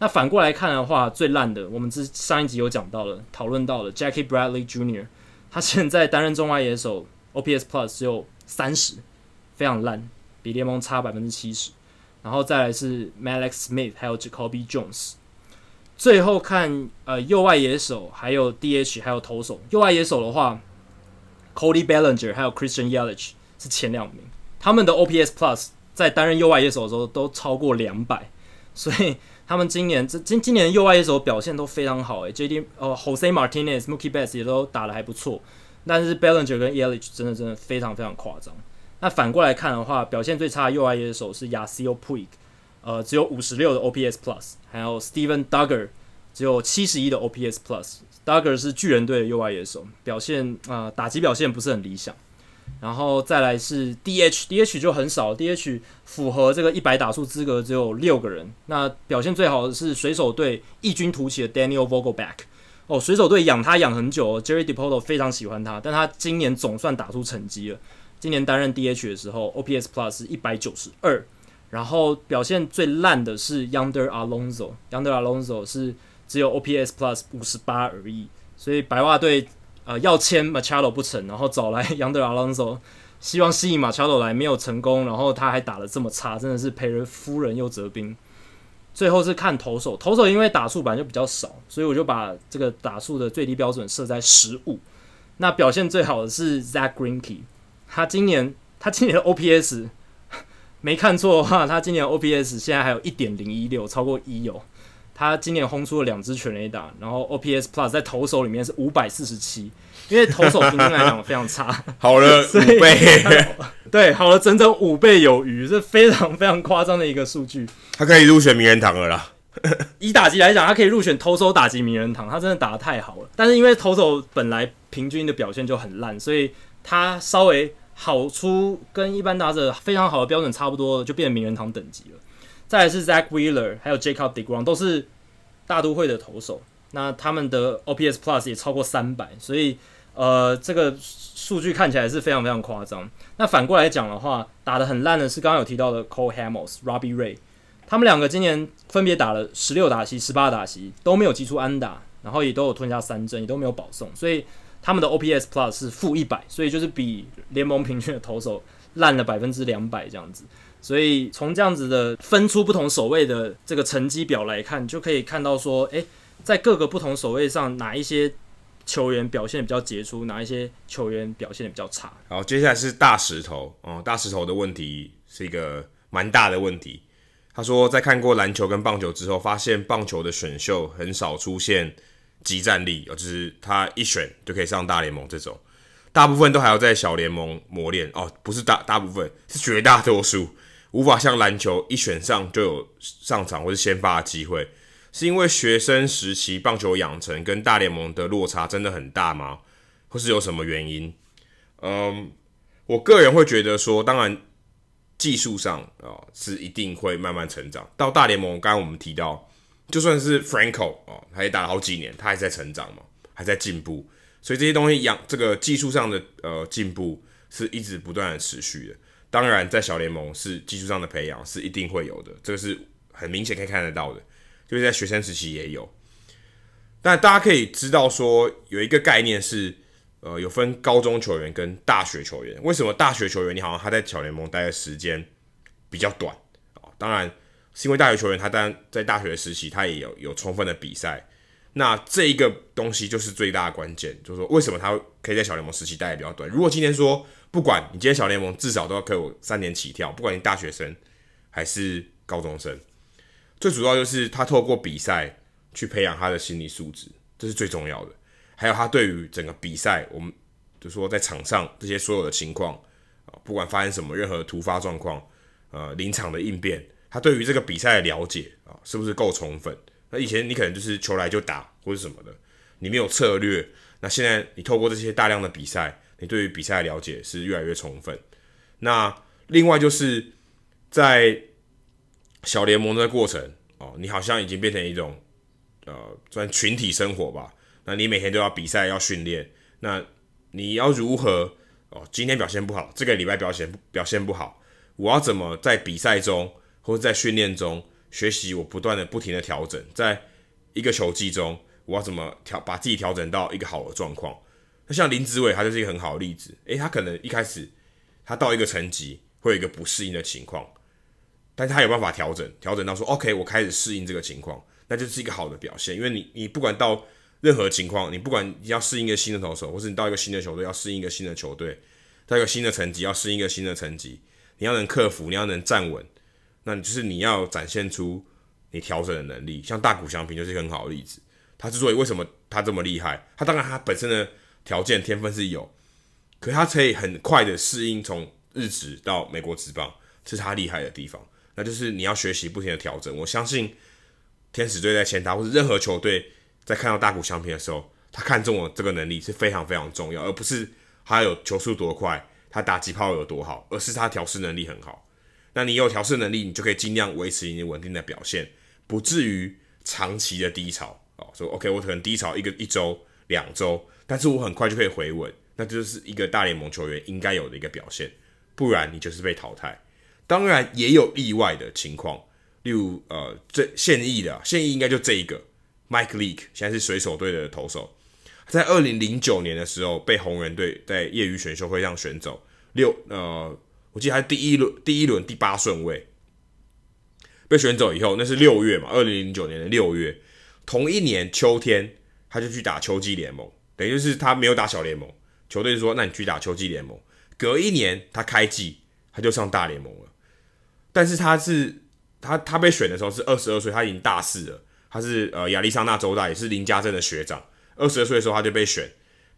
那反过来看的话，最烂的，我们之上一集有讲到了，讨论到了 Jackie Bradley Jr。他现在担任中外野手，OPS Plus 只有三十，非常烂，比联盟差百分之七十。然后再来是 Mallex Smith，还有 Jacoby Jones。最后看呃右外野手，还有 DH，还有投手。右外野手的话，Cody Bellinger 还有 Christian Yelich 是前两名，他们的 OPS Plus 在担任右外野手的时候都超过两百，所以。他们今年这今今年右外野手表现都非常好，诶 JD 哦，Jose Martinez、Mookie Betts 也都打得还不错，但是 Bellinger 跟 Yelich 真的真的非常非常夸张。那反过来看的话，表现最差的右外野手是 Yasiel Puig，呃，只有五十六的 OPS Plus，还有 Steven Duggar 只有七十一的 OPS Plus。Duggar 是巨人队的右外野手，表现啊、呃、打击表现不是很理想。然后再来是 DH，DH 就很少，DH 符合这个一百打数资格只有六个人。那表现最好的是水手队异军突起的 Daniel Vogelback。哦，水手队养他养很久，Jerry Depoto 非常喜欢他，但他今年总算打出成绩了。今年担任 DH 的时候，OPS Plus 是一百九十二。然后表现最烂的是 Yonder Alonso，Yonder Alonso 是只有 OPS Plus 五十八而已。所以白袜队。呃，要签 Machado 不成，然后找来 [LAUGHS] Yonder Alonso，希望吸引 Machado 来，没有成功，然后他还打得这么差，真的是赔了夫人又折兵。最后是看投手，投手因为打数本来就比较少，所以我就把这个打数的最低标准设在十五。那表现最好的是 Zack Greinke，他今年他今年的 OPS 没看错的话，他今年 OPS 现在还有一点零一六，超过一哦。他今年轰出了两支全垒打，然后 OPS Plus 在投手里面是五百四十七，因为投手平均来讲非常差，[LAUGHS] 好了 [LAUGHS] 五倍，[LAUGHS] 对，好了整整五倍有余，是非常非常夸张的一个数据。他可以入选名人堂了啦。以打击来讲，他可以入选投手打击名人堂，他真的打得太好了。但是因为投手本来平均的表现就很烂，所以他稍微好出跟一般打者非常好的标准差不多，就变成名人堂等级了。再来是 Zack Wheeler，还有 Jacob DeGrom 都是大都会的投手，那他们的 OPS Plus 也超过三百，所以呃，这个数据看起来是非常非常夸张。那反过来讲的话，打得很烂的是刚刚有提到的 Cole Hamels、Robbie Ray，他们两个今年分别打了十六打席、十八打席，都没有击出安打，然后也都有吞下三振，也都没有保送，所以他们的 OPS Plus 是负一百，所以就是比联盟平均的投手烂了百分之两百这样子。所以从这样子的分出不同守卫的这个成绩表来看，就可以看到说，诶，在各个不同守卫上，哪一些球员表现比较杰出，哪一些球员表现比较差。好，接下来是大石头哦，大石头的问题是一个蛮大的问题。他说，在看过篮球跟棒球之后，发现棒球的选秀很少出现即战力，就是他一选就可以上大联盟这种，大部分都还要在小联盟磨练哦，不是大大部分，是绝大多数。无法像篮球一选上就有上场或是先发的机会，是因为学生时期棒球养成跟大联盟的落差真的很大吗？或是有什么原因？嗯，我个人会觉得说，当然技术上啊、哦、是一定会慢慢成长。到大联盟，刚刚我们提到，就算是 Franco 哦，他也打了好几年，他还在成长嘛，还在进步。所以这些东西养这个技术上的呃进步是一直不断的持续的。当然，在小联盟是技术上的培养是一定会有的，这个是很明显可以看得到的，就是在学生时期也有。但大家可以知道说，有一个概念是，呃，有分高中球员跟大学球员。为什么大学球员你好像他在小联盟待的时间比较短啊？当然是因为大学球员他当然在大学时期他也有有充分的比赛，那这一个东西就是最大的关键，就是说为什么他可以在小联盟时期待的比较短。如果今天说不管你今天小联盟至少都要给我三年起跳，不管你大学生还是高中生，最主要就是他透过比赛去培养他的心理素质，这是最重要的。还有他对于整个比赛，我们就说在场上这些所有的情况啊，不管发生什么任何突发状况，呃，临场的应变，他对于这个比赛的了解啊，是不是够充分？那以前你可能就是球来就打或者什么的，你没有策略。那现在你透过这些大量的比赛。你对于比赛的了解是越来越充分。那另外就是在小联盟的过程哦，你好像已经变成一种呃，算群体生活吧。那你每天都要比赛，要训练。那你要如何哦？今天表现不好，这个礼拜表现表现不好，我要怎么在比赛中或者在训练中学习？我不断的、不停的调整，在一个球季中，我要怎么调把自己调整到一个好的状况？那像林子伟，他就是一个很好的例子。诶，他可能一开始他到一个层级会有一个不适应的情况，但是他有办法调整，调整到说，OK，我开始适应这个情况，那就是一个好的表现。因为你，你不管到任何情况，你不管你要适应一个新的投手，或是你到一个新的球队要适应一个新的球队，到一个新的层级要适应一个新的层级，你要能克服，你要能站稳，那就是你要展现出你调整的能力。像大谷翔平就是一个很好的例子。他之所以为什么他这么厉害，他当然他本身的。条件天分是有，可是他可以很快的适应从日职到美国职棒，这是他厉害的地方。那就是你要学习不停的调整。我相信天使队在签他，或是任何球队在看到大谷翔平的时候，他看中了这个能力是非常非常重要，而不是他有球速多快，他打击炮有多好，而是他调试能力很好。那你有调试能力，你就可以尽量维持你稳定的表现，不至于长期的低潮。哦，说 OK，我可能低潮一个一周、两周。但是我很快就可以回稳，那就是一个大联盟球员应该有的一个表现，不然你就是被淘汰。当然也有意外的情况，例如呃，这现役的现役应该就这一个 Mike Leake，现在是水手队的投手，在二零零九年的时候被红人队在业余选秀会上选走六呃，我记得他第一轮第一轮第八顺位被选走以后，那是六月嘛，二零零九年的六月，同一年秋天他就去打秋季联盟。等于就是他没有打小联盟，球队说：“那你去打秋季联盟。”隔一年他开季，他就上大联盟了。但是他是他他被选的时候是二十二岁，他已经大四了。他是呃亚利桑那州大，也是林家镇的学长。二十二岁的时候他就被选，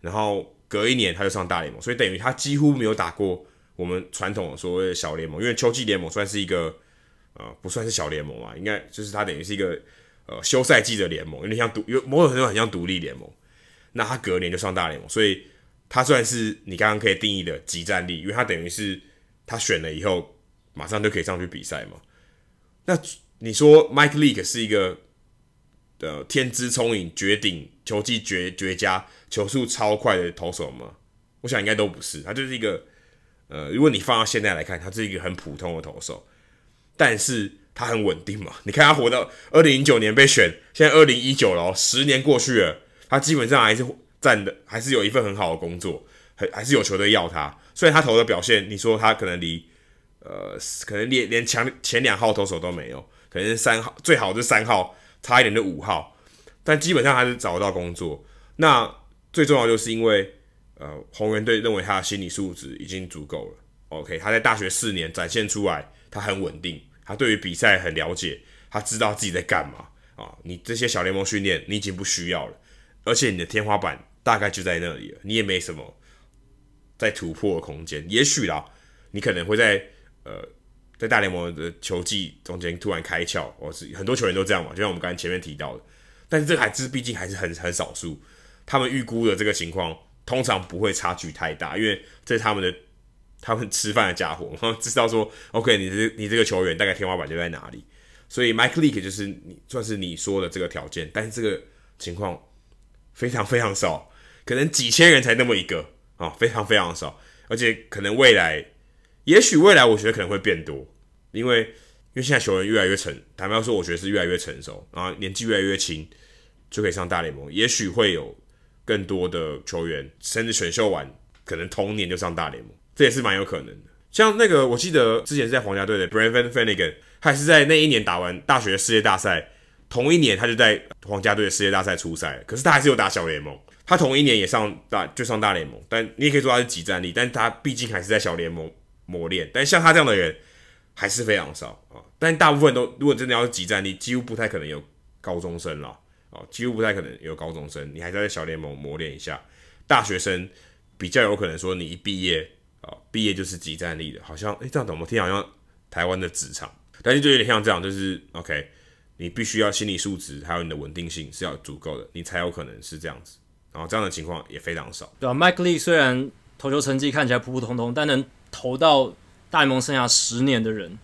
然后隔一年他就上大联盟，所以等于他几乎没有打过我们传统所谓的小联盟，因为秋季联盟算是一个呃不算是小联盟嘛，应该就是它等于是一个呃休赛季的联盟，有点像独有某种程度很像独立联盟。那他隔年就上大联盟，所以他算是你刚刚可以定义的即战力，因为他等于是他选了以后马上就可以上去比赛嘛。那你说 Mike Leake 是一个呃天资聪颖、绝顶、球技绝绝佳、球速超快的投手吗？我想应该都不是，他就是一个呃，如果你放到现在来看，他是一个很普通的投手，但是他很稳定嘛。你看他活到二零零九年被选，现在二零一九了，十年过去了。他基本上还是占的，还是有一份很好的工作，还还是有球队要他。虽然他投的表现，你说他可能离呃，可能连连强前两号投手都没有，可能三号最好是三号，差一点就五号，但基本上还是找得到工作。那最重要就是因为呃，红人队认为他的心理素质已经足够了。OK，他在大学四年展现出来，他很稳定，他对于比赛很了解，他知道自己在干嘛啊。你这些小联盟训练，你已经不需要了。而且你的天花板大概就在那里了，你也没什么在突破的空间。也许啦，你可能会在呃，在大联盟的球季中间突然开窍，或是很多球员都这样嘛，就像我们刚才前面提到的。但是这个还是毕竟还是很很少数，他们预估的这个情况通常不会差距太大，因为这是他们的他们吃饭的家伙，然 [LAUGHS] 后知道说，OK，你这你这个球员大概天花板就在哪里。所以 Mike Leake 就是你算是你说的这个条件，但是这个情况。非常非常少，可能几千人才那么一个啊、非常非常少，而且可能未来，也许未来我觉得可能会变多，因为因为现在球员越来越成，坦白说，我觉得是越来越成熟，然后年纪越来越轻就可以上大联盟，也许会有更多的球员甚至选秀完可能同年就上大联盟，这也是蛮有可能的。像那个我记得之前是在皇家队的 Brandon Finnegan，他也是在那一年打完大学世界大赛同一年他就在皇家队的世界大赛出赛，可是他还是有打小联盟。他同一年也上大就上大联盟，但你也可以说他是即战力，但他毕竟还是在小联盟磨练。但像他这样的人还是非常少啊。但大部分都如果真的要是即战力，几乎不太可能有高中生了啊，几乎不太可能有高中生。你还是在小联盟磨练一下，大学生比较有可能说你一毕业啊，毕业就是即战力的，好像诶、欸，这样怎么听好像台湾的职场，但是就有点像这样，就是 OK。你必须要心理素质，还有你的稳定性是要足够的，你才有可能是这样子。然后这样的情况也非常少。对啊，Mike Lee 虽然投球成绩看起来普普通通，但能投到大联盟生涯十年的人，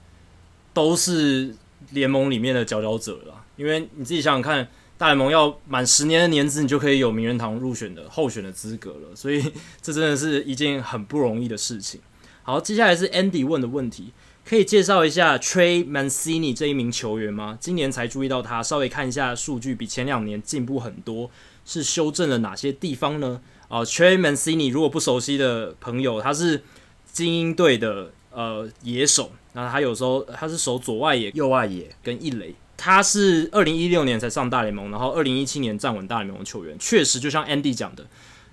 都是联盟里面的佼佼者了。因为你自己想想看，大联盟要满十年的年资，你就可以有名人堂入选的候选的资格了。所以这真的是一件很不容易的事情。好，接下来是 Andy 问的问题。可以介绍一下 Trey Mancini 这一名球员吗？今年才注意到他，稍微看一下数据，比前两年进步很多，是修正了哪些地方呢？啊、呃、Trey Mancini 如果不熟悉的朋友，他是精英队的呃野手，那他有时候他是守左外野、右外野跟一垒，他是二零一六年才上大联盟，然后二零一七年站稳大联盟球员，确实就像 Andy 讲的。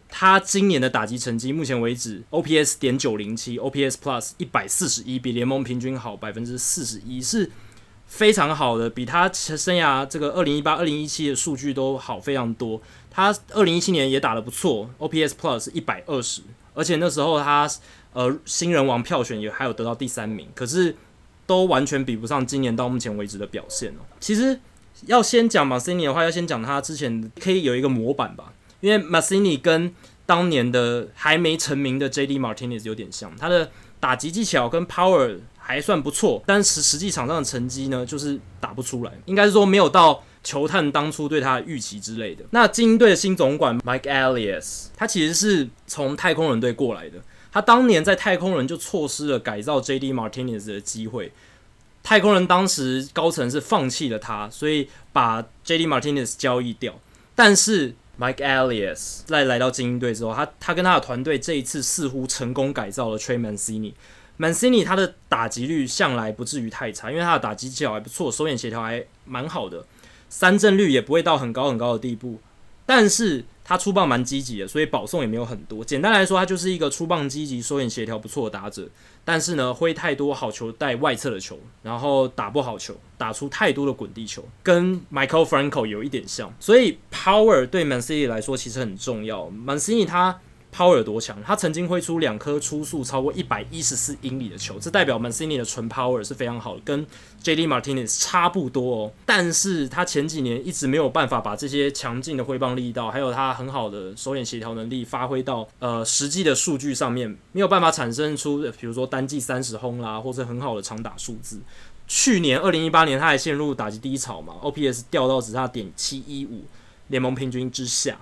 他今年的打击成绩，目前为止，OPS 点九零七，OPS Plus 一百四十一，比联盟平均好百分之四十一，是非常好的，比他生涯这个二零一八、二零一七的数据都好非常多。他二零一七年也打得不错，OPS Plus 一百二十，而且那时候他呃新人王票选也还有得到第三名，可是都完全比不上今年到目前为止的表现哦。其实要先讲 Mancini 的话，要先讲他之前可以有一个模板吧。因为 Mancini 跟当年的还没成名的 J.D. Martinez 有点像，他的打击技巧跟 power 还算不错，但是实际场上的成绩呢，就是打不出来，应该是说没有到球探当初对他的预期之类的。那精英队的新总管 Mike Elias，他其实是从太空人队过来的，他当年在太空人就错失了改造 J.D. Martinez 的机会，太空人当时高层是放弃了他，所以把 J.D. Martinez 交易掉，但是。Mike Elias 在来到精英队之后，他他跟他的团队这一次似乎成功改造了 Trey Mancini。Mancini 他的打击率向来不至于太差，因为他的打击技巧还不错，手眼协调还蛮好的，三振率也不会到很高很高的地步，但是。他出棒蛮积极的，所以保送也没有很多。简单来说，他就是一个出棒积极、收眼协调不错的打者。但是呢，挥太多好球带外侧的球，然后打不好球，打出太多的滚地球，跟 Michael Franco 有一点像。所以 Power 对 Mancini 来说其实很重要。Mancini 他。Power 有多强？他曾经挥出两颗初速超过一百一十四英里的球，这代表 Mancini 的纯 Power 是非常好的，跟 JD Martinez 差不多哦。但是他前几年一直没有办法把这些强劲的挥棒力道，还有他很好的手眼协调能力发挥到呃实际的数据上面，没有办法产生出比如说单季三十轰啦，或者很好的长打数字。去年二零一八年他还陷入打击低潮嘛，OPS 掉到只差点七一五，联盟平均之下。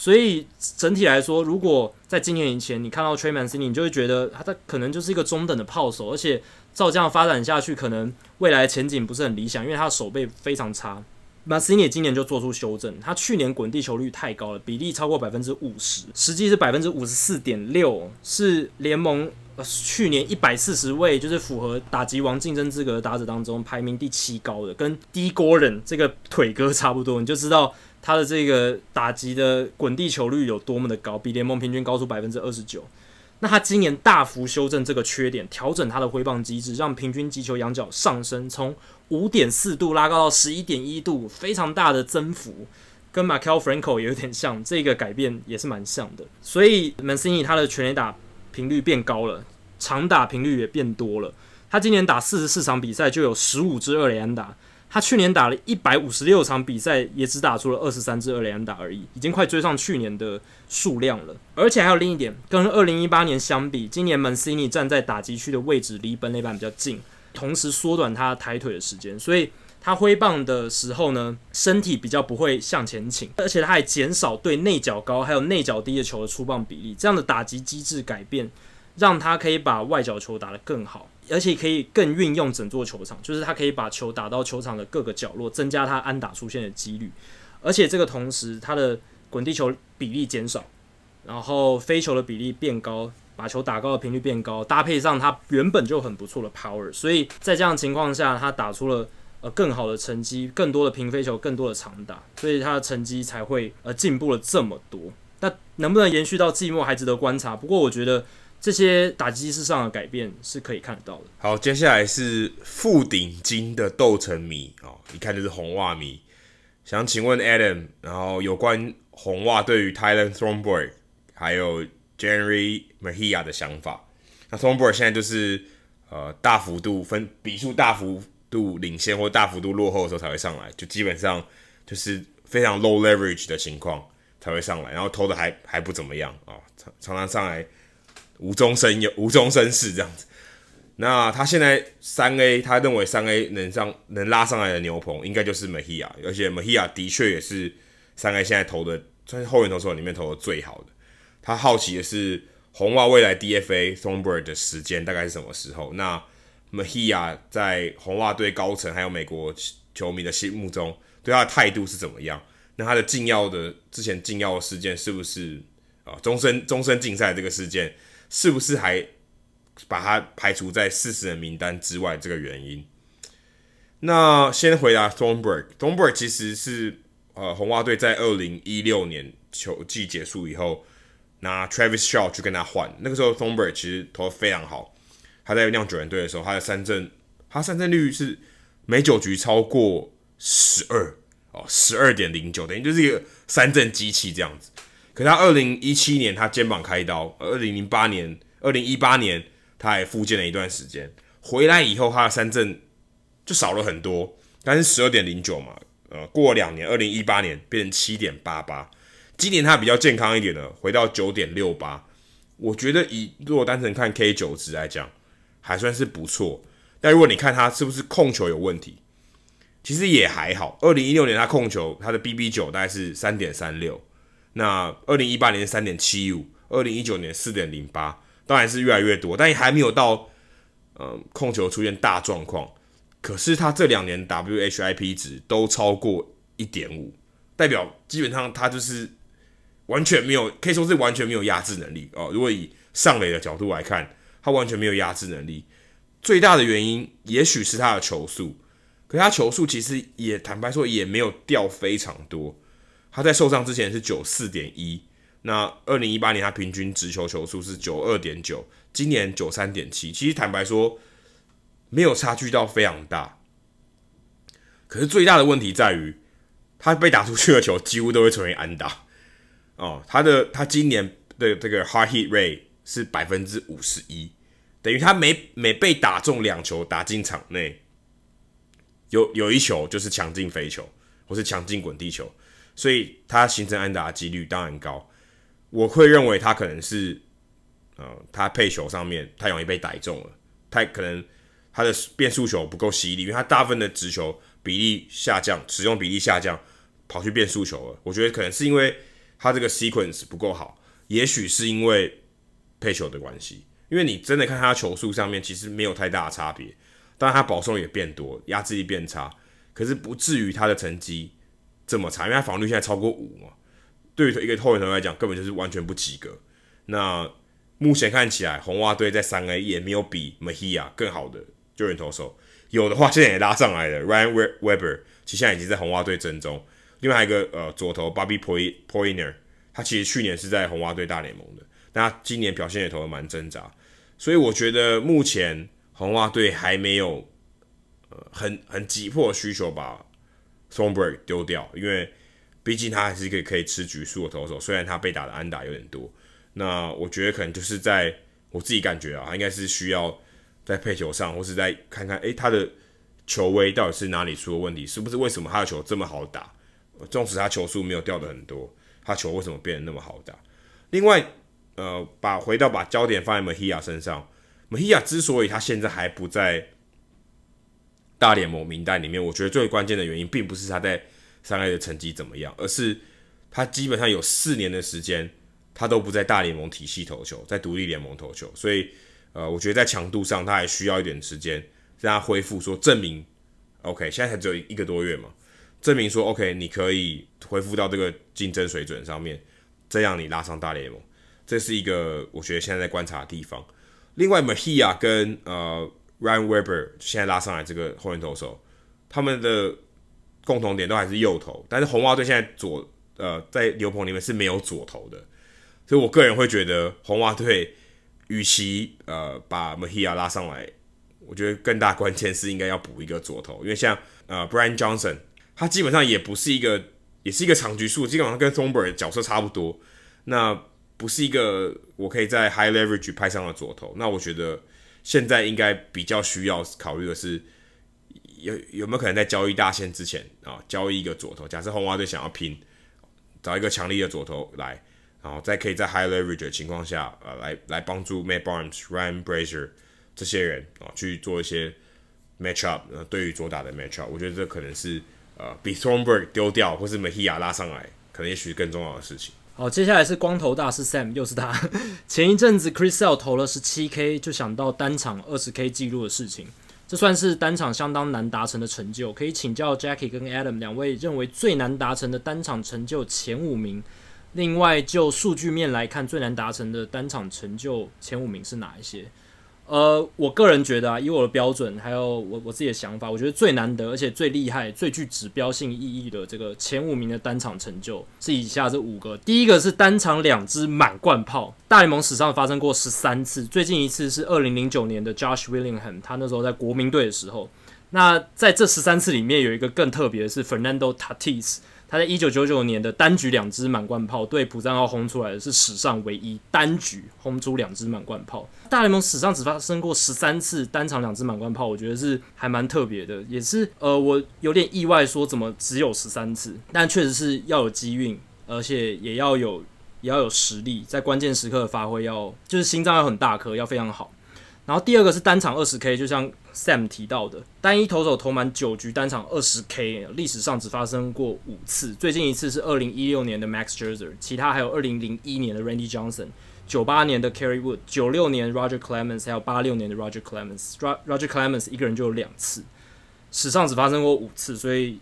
所以整体来说，如果在今年以前你看到 Trey Mancini，你就会觉得他他可能就是一个中等的炮手，而且照这样发展下去，可能未来前景不是很理想，因为他的手背非常差。Mancini 今年就做出修正，他去年滚地球率太高了，比例超过百分之五十，实际是百分之五十四点六，是联盟去年一百四十位就是符合打击王竞争资格的打者当中排名第七高的，跟 Dee Gordon 这个腿哥差不多，你就知道。他的这个打击的滚地球率有多么的高，比联盟平均高出百分之二十九。那他今年大幅修正这个缺点，调整他的挥棒机制，让平均击球仰角上升，从五点四度拉高到十一点一度，非常大的增幅，跟 Maikel Franco 也有点像，这个改变也是蛮像的。所以 Mancini 他的全垒打频率变高了，长打频率也变多了。他今年打四十四场比赛就有十五支二垒安打。他去年打了一百五十六场比赛，也只打出了二十三支二垒安打而已，已经快追上去年的数量了。而且还有另一点，跟二零一八年相比，今年 Mancini 站在打击区的位置离本垒板比较近，同时缩短他抬腿的时间，所以他挥棒的时候呢，身体比较不会向前倾，而且他还减少对内角高还有内角低的球的出棒比例。这样的打击机制改变，让他可以把外角球打得更好。而且可以更运用整座球场，就是他可以把球打到球场的各个角落，增加他安打出现的几率。而且这个同时，他的滚地球比例减少，然后飞球的比例变高，把球打高的频率变高，搭配上他原本就很不错的 power，所以在这样的情况下，他打出了呃更好的成绩、更多的平飞球、更多的长打，所以他的成绩才会呃进步了这么多。那能不能延续到季末还值得观察。不过我觉得这些打击式上的改变是可以看得到的。好，接下来是富鼎金的斗城迷哦，一看就是红袜迷。想请问 Adam，然后有关红袜对于 Tyler Thornburg 还有 Jerry Mejia 的想法。那 Thornburg 现在就是呃大幅度分比数大幅度领先或大幅度落后的时候才会上来，就基本上就是非常 low leverage 的情况才会上来，然后投的还还不怎么样啊、常常常上来无中生有无中生事这样子。那他现在三 A，他认为三 A 能上能拉上来的牛棚应该就是 Mejia，而且 Mejia 的确也是三 A 现在投的在后援投手里面投的最好的。他好奇的是红袜未来 DFA Thornburg 的时间大概是什么时候？那 Mejia 在红袜队高层还有美国球迷的心目中对他的态度是怎么样？那他的禁药的之前禁药事件是不是啊终身终身禁赛这个事件是不是还？把他排除在四十人名单之外，这个原因。那先回答 Thornburg，Thornburg 其实是呃红袜队在二零一六年球季结束以后拿 Travis Shaw 去跟他换，那个时候 Thornburg 其实投的非常好。他在酿酒人队的时候，他的三振，他三振率是每九局超过十二哦，十二点零九，等于就是一个三振机器这样子。可他二零一七年他肩膀开刀，二零零八年、二零一八年。他还复健了一段时间，回来以后他的三振就少了很多，但是十二点零九嘛，呃，过两年，二零一八年变成七点八八，今年他比较健康一点了，回到九点六八，我觉得以如果单纯看 K 九值来讲，还算是不错。但如果你看他是不是控球有问题，其实也还好。二零一六年他控球他的 BB 九大概是三点三六，那二零一八年三点七五，二零一九年四点零八。当然是越来越多，但也还没有到，嗯，控球出现大状况。可是他这两年 WHIP 值都超过一点五，代表基本上他就是完全没有，可以说是完全没有压制能力哦。如果以上垒的角度来看，他完全没有压制能力。最大的原因也许是他的球速，可是他球速其实也坦白说也没有掉非常多。他在受伤之前是九四点一。那二零一八年他平均直球球数是九二点九，今年九三点七，其实坦白说没有差距到非常大。可是最大的问题在于，他被打出去的球几乎都会成为安打。哦，他的他今年的这个 hard hit rate 是百分之五十一，等于他每每被打中两球打进场内，有有一球就是强劲飞球或是强劲滚地球，所以他形成安打的几率当然高。我会认为他可能是，呃，他配球上面太容易被逮中了，太可能他的变速球不够犀利，因为他大部分的直球比例下降，使用比例下降，跑去变速球了。我觉得可能是因为他这个 sequence 不够好，也许是因为配球的关系。因为你真的看他球速上面其实没有太大的差别，当然他保送也变多，压制力变差，可是不至于他的成绩这么差，因为他防率现在超过五嘛。对于一个后援投手来讲，根本就是完全不及格。那目前看起来，红袜队在三 A 也没有比 Mejia 更好的救援投手。有的话，现在也拉上来了。Ryan Weber 其实现在已经在红袜队阵中。另外一个呃左投 Bobby Poyner，他其实去年是在红袜队大联盟的，但他今年表现也投的蛮挣扎。所以我觉得目前红袜队还没有呃很很急迫的需求把 Thornburg 丢掉，因为。毕竟他还是一个可以吃局数的投手，虽然他被打的安打有点多。那我觉得可能就是在我自己感觉啊，应该是需要在配球上，或是在看看，诶，他的球威到底是哪里出了问题？是不是为什么他的球这么好打？纵使他球速没有掉的很多，他球为什么变得那么好打？另外，呃，把回到把焦点放在 Mehia 身上，Mehia 之所以他现在还不在大联盟名单里面，我觉得最关键的原因并不是他在。三 A 的成绩怎么样？而是他基本上有四年的时间，他都不在大联盟体系投球，在独立联盟投球，所以呃，我觉得在强度上他还需要一点时间让他恢复，说证明 OK，现在才只有一个多月嘛，证明说 OK，你可以恢复到这个竞争水准上面，这样你拉上大联盟，这是一个我觉得现在在观察的地方。另外，Mahia 跟呃 Ryan Weber 现在拉上来这个后援投手。他们的共同点都还是右投，但是红袜队现在左呃在牛棚里面是没有左投的，所以我个人会觉得红袜队与其呃把 Mahia 拉上来，我觉得更大关键是应该要补一个左投，因为像呃 Brian Johnson，他基本上也不是一个，也是一个长局数，基本上跟 Thornberg 角色差不多，那不是一个我可以在 High Leverage 派上的左投，那我觉得现在应该比较需要考虑的是。有有没有可能在交易大限之前啊，交易一个左投？假设红袜队想要拼，找一个强力的左投来，然后再可以在 high leverage 的情况下，呃，来来帮助 Matt Barnes、Ryan Brasier 这些人啊去做一些 match up，呃，对于左打的 match up，我觉得这可能是呃比 Thornburg 丢掉或是 Mejia 拉上来，可能也许更重要的事情。好，接下来是光头大师 Sam，又是他。[LAUGHS] 前一阵子 Chris Sale 投了十七 K，就想到单场二十 K 记录的事情。这算是单场相当难达成的成就，可以请教 Jackie 跟 Adam 两位认为最难达成的单场成就前五名。另外，就数据面来看，最难达成的单场成就前五名是哪一些？呃，我个人觉得啊，以我的标准，还有我我自己的想法，我觉得最难得而且最厉害、最具指标性意义的这个前五名的单场成就是以下这五个。第一个是单场两支满贯炮，大联盟史上发生过十三次，最近一次是二零零九年的 Josh Willingham，他那时候在国民队的时候。那在这十三次里面，有一个更特别的是 Fernando Tatis。他在一九九九年的单局两支满贯炮对普赞奥轰出来的是史上唯一单局轰出两支满贯炮。大联盟史上只发生过十三次单场两支满贯炮，我觉得是还蛮特别的，也是呃我有点意外，说怎么只有十三次，但确实是要有机运，而且也要有也要有实力，在关键时刻的发挥要就是心脏要很大颗，要非常好。然后第二个是单场二十 K，就像 Sam 提到的，单一投手投满九局单场二十 K，历史上只发生过五次，最近一次是二零一六年的 Max Scherzer，其他还有二零零一年的 Randy Johnson，九八年的 Kerry Wood，九六年 Roger Clemens，还有八六年的 Roger Clemens，Roger Clemens 一个人就有两次，史上只发生过五次，所以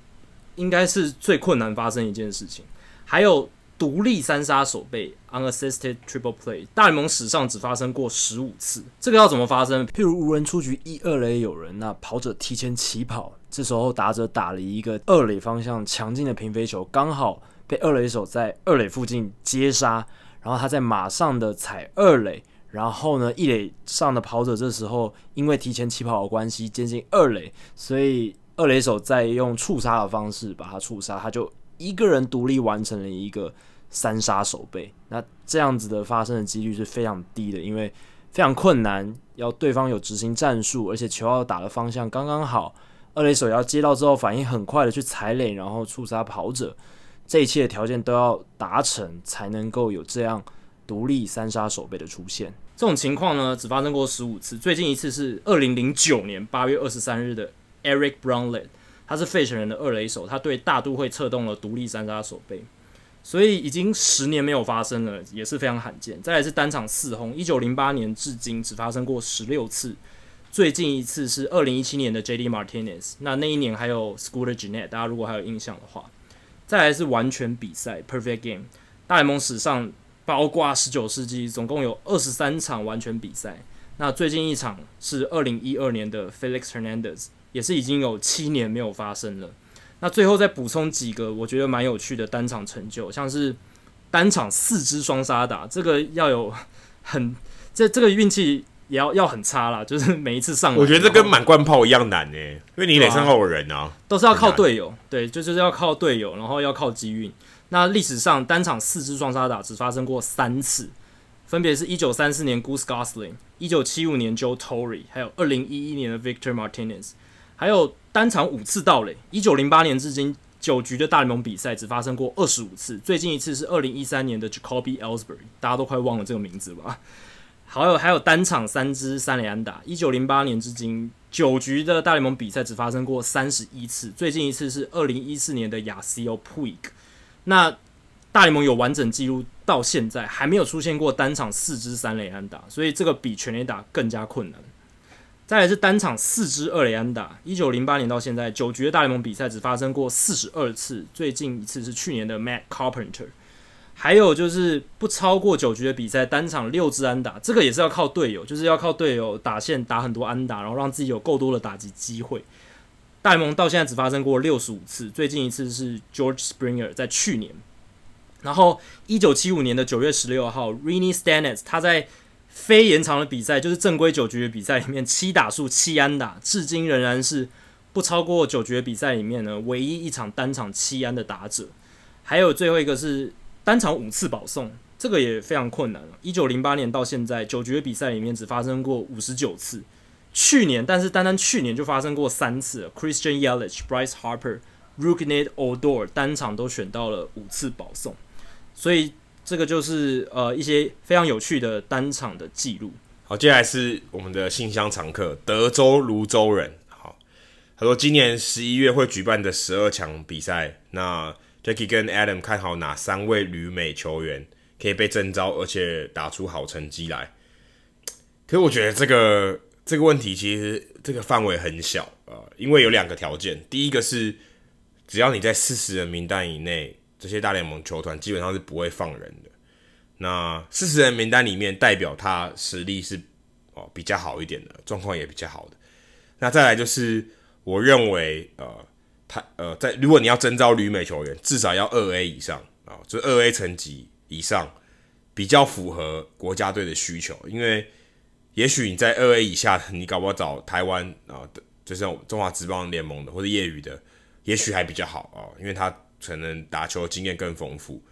应该是最困难发生一件事情，还有。独立三杀守备 unassisted triple play，大联盟史上只发生过十五次。这个要怎么发生？譬如无人出局，一二垒有人，那跑者提前起跑，这时候打者打了一个二垒方向强劲的平飞球，刚好被二垒手在二垒附近接杀，然后他在马上的踩二垒，然后呢，一垒上的跑者这时候因为提前起跑的关系接近二垒，所以二垒手再用触杀的方式把他触杀，他就。一个人独立完成了一个三杀守备，那这样子的发生的几率是非常低的，因为非常困难，要对方有执行战术，而且球要打的方向刚刚好，二垒手要接到之后反应很快的去踩垒，然后触杀跑者，这一切的条件都要达成，才能够有这样独立三杀守备的出现。这种情况呢，只发生过十五次，最近一次是二零零九年八月二十三日的 Eric Brownlet。他是费城人的二垒手，他对大都会策动了独立三杀守备，所以已经十年没有发生了，也是非常罕见。再来是单场四轰，一九零八年至今只发生过十六次，最近一次是二零一七年的 J.D. Martinez，那那一年还有 Scooter Gennett，大家如果还有印象的话。再来是完全比赛 Perfect Game，大联盟史上包括十九世纪总共有二十三场完全比赛，那最近一场是二零一二年的 Felix Hernandez。也是已经有七年没有发生了。那最后再补充几个我觉得蛮有趣的单场成就，像是单场四支双杀打，这个要有很这这个运气也要要很差啦，[LAUGHS] 就是每一次上，我觉得这跟满贯炮一样难呢，因为你得上号人啊，都是要靠队友，对，就就是要靠队友，然后要靠机运。那历史上单场四支双杀打只发生过三次，分别是一九三四年 Goose Gosling 一九七五年 Joe Torre，还有二零一一年的 Victor Martinez。还有单场五次盗垒，一九零八年至今九局的大联盟比赛只发生过二十五次，最近一次是二零一三年的 Jacoby Ellsbury，大家都快忘了这个名字吧？还有还有单场三支三垒安打，一九零八年至今九局的大联盟比赛只发生过三十一次，最近一次是二零一四年的 Yasiel Puig。那大联盟有完整记录到现在还没有出现过单场四支三垒安打，所以这个比全垒打更加困难。再来是单场四支二垒安打，一九零八年到现在九局的大联盟比赛只发生过四十二次，最近一次是去年的 Matt Carpenter。还有就是不超过九局的比赛，单场六支安打，这个也是要靠队友，就是要靠队友打线打很多安打，然后让自己有够多的打击机会。大联盟到现在只发生过六十五次，最近一次是 George Springer 在去年。然后一九七五年的九月十六号，Rene Stanis，他在非延长的比赛，就是正规九局的比赛里面，七打数七安打，至今仍然是不超过九局的比赛里面呢唯一一场单场七安的打者。还有最后一个是单场五次保送，这个也非常困难了。一九零八年到现在九局的比赛里面只发生过五十九次。去年，但是单单去年就发生过三次，Christian Yelich、Bryce Harper、Rougned Odor 单场都选到了五次保送，所以这个就是呃一些非常有趣的单场的记录。好，接下来是我们的信箱常客德州泸州人。好，他说今年十一月会举办的十二强比赛，那 Jackie 跟 Adam 看好哪三位旅美球员可以被征召，而且打出好成绩来？可是我觉得这个。这个问题其实这个范围很小啊，呃，因为有两个条件。第一个是，只要你在四十人名单以内，这些大联盟球团基本上是不会放人的。那四十人名单里面，代表他实力是哦比较好一点的，状况也比较好的。那再来就是，我认为呃，他呃在如果你要征召旅美球员，至少要二 A 以上啊，就二 A 层级以上，比较符合国家队的需求，因为。也许你在二 A 以下，你搞不好找台湾啊，就是中华职棒联盟的或者业余的，也许还比较好啊，因为他可能打球经验更丰富。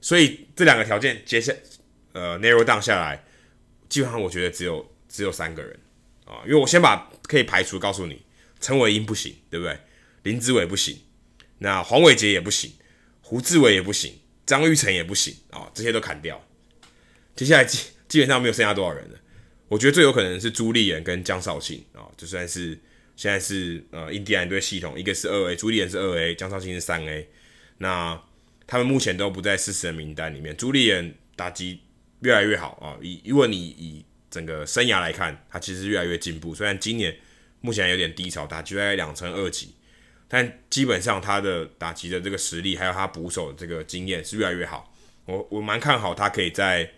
所以这两个条件接下呃 narrow down 下来，基本上我觉得只有只有三个人啊，因为我先把可以排除告诉你，陈伟英不行，对不对？林子伟不行，那黄伟杰也不行，胡志伟也不行，张玉成也不行啊，这些都砍掉。接下来基基本上没有剩下多少人了。我觉得最有可能是朱立炎跟江少庆啊，就算是现在是呃印第安队系统，一个是二 A，朱立炎是二 A，江少庆是三 A，那他们目前都不在四十人名单里面。朱立炎打击越来越好啊，以如果你以整个生涯来看，他其实越来越进步。虽然今年目前有点低潮，打击在两成二级，但基本上他的打击的这个实力，还有他捕手的这个经验是越来越好。我我蛮看好他可以在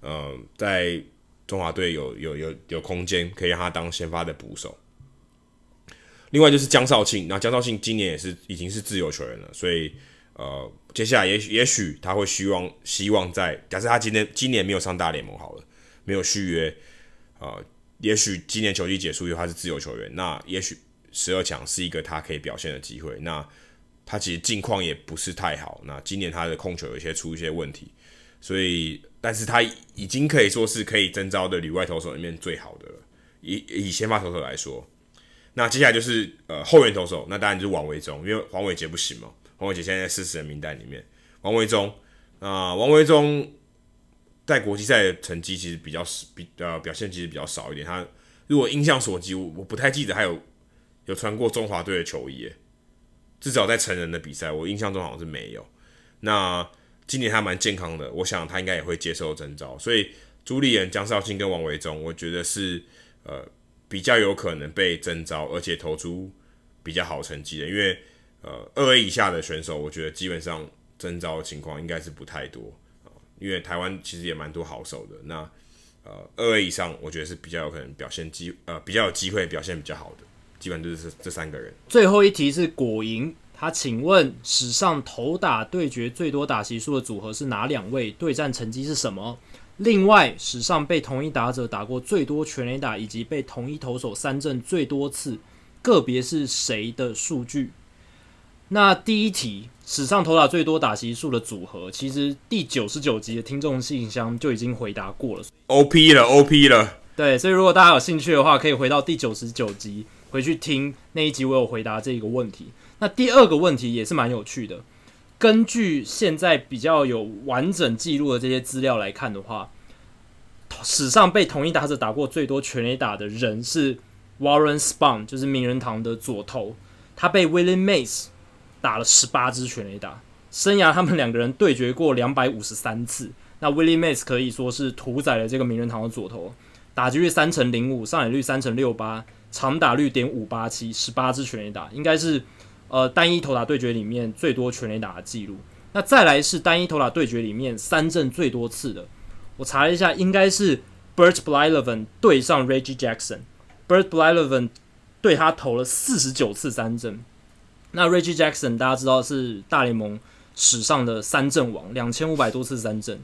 呃在。中华队有有有有空间可以让他当先发的捕手。另外就是江少庆，那江少庆今年也是已经是自由球员了，所以呃，接下来也许也许他会希望希望在假设他今年今年没有上大联盟好了，没有续约，呃，也许今年球季结束以后他是自由球员，那也许十二强是一个他可以表现的机会。那他其实近况也不是太好，那今年他的控球有一些出一些问题，所以。但是他已经可以说是可以征召的里外投手里面最好的了，以以先发投手来说，那接下来就是呃后援投手，那当然就是王维中，因为黄伟杰不行嘛，黄伟杰现在在四十人名单里面，王维中啊，王维中在国际赛的成绩其实比较比呃表现其实比较少一点，他如果印象所及，我我不太记得还有有穿过中华队的球衣，至少在成人的比赛，我印象中好像是没有，那。今年他蛮健康的，我想他应该也会接受征召，所以朱立炎、江少卿跟王维中，我觉得是呃比较有可能被征召，而且投出比较好成绩的。因为呃二 A 以下的选手，我觉得基本上征召的情况应该是不太多啊，因为台湾其实也蛮多好手的。那呃二 A 以上，我觉得是比较有可能表现机呃比较有机会表现比较好的，基本就是这三个人。最后一题是果蝇。他请问史上投打对决最多打席数的组合是哪两位？对战成绩是什么？另外，史上被同一打者打过最多全垒打，以及被同一投手三振最多次，个别是谁的数据？那第一题，史上投打最多打席数的组合，其实第九十九集的听众信箱就已经回答过了。OP 了，OP 了。对，所以如果大家有兴趣的话，可以回到第九十九集回去听那一集，我有回答这个问题。那第二个问题也是蛮有趣的。根据现在比较有完整记录的这些资料来看的话，史上被同一打者打过最多全垒打的人是 Warren Spahn，就是名人堂的左投，他被 Willie Mays 打了十八支全垒打，生涯他们两个人对决过两百五十三次。那 Willie Mays 可以说是屠宰了这个名人堂的左投，打击率三成零五，上垒率三成六八，长打率点五八七，十八支全垒打，应该是。呃，单一投打对决里面最多全垒打的记录，那再来是单一投打对决里面三振最多次的，我查了一下，应该是 Bert Blyleven 对上 Reggie Jackson，Bert Blyleven 对他投了四十九次三振。那 Reggie Jackson 大家知道是大联盟史上的三振王，两千五百多次三振，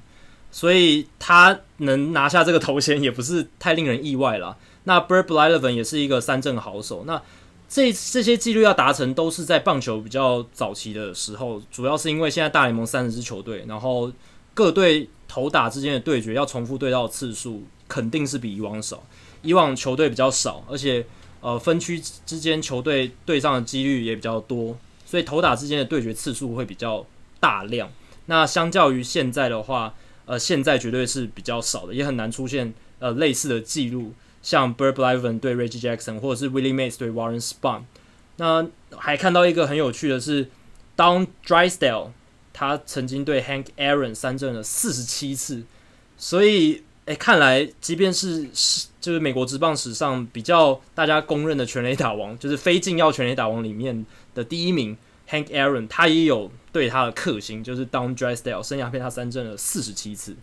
所以他能拿下这个头衔也不是太令人意外了。那 Bert Blyleven 也是一个三振好手。那这这些纪录要达成，都是在棒球比较早期的时候，主要是因为现在大联盟三十支球队，然后各队投打之间的对决要重复对到的次数肯定是比以往少。以往球队比较少，而且呃分区之间球队对上的几率也比较多，所以投打之间的对决次数会比较大量。那相较于现在的话，呃现在绝对是比较少的，也很难出现呃类似的记录。像 Burt Bliven 对 Reggie Jackson，或者是 Willie Mays 对 Warren Spahn。那还看到一个很有趣的是，Don Drysdale，他曾经对 Hank Aaron 三振了四十七次。所以，哎，看来即便是是就是美国职棒史上比较大家公认的全垒打王，就是非禁药全垒打王里面的第一名 Hank Aaron，他也有对他的克星，就是 Don Drysdale 生涯被他三振了四十七次。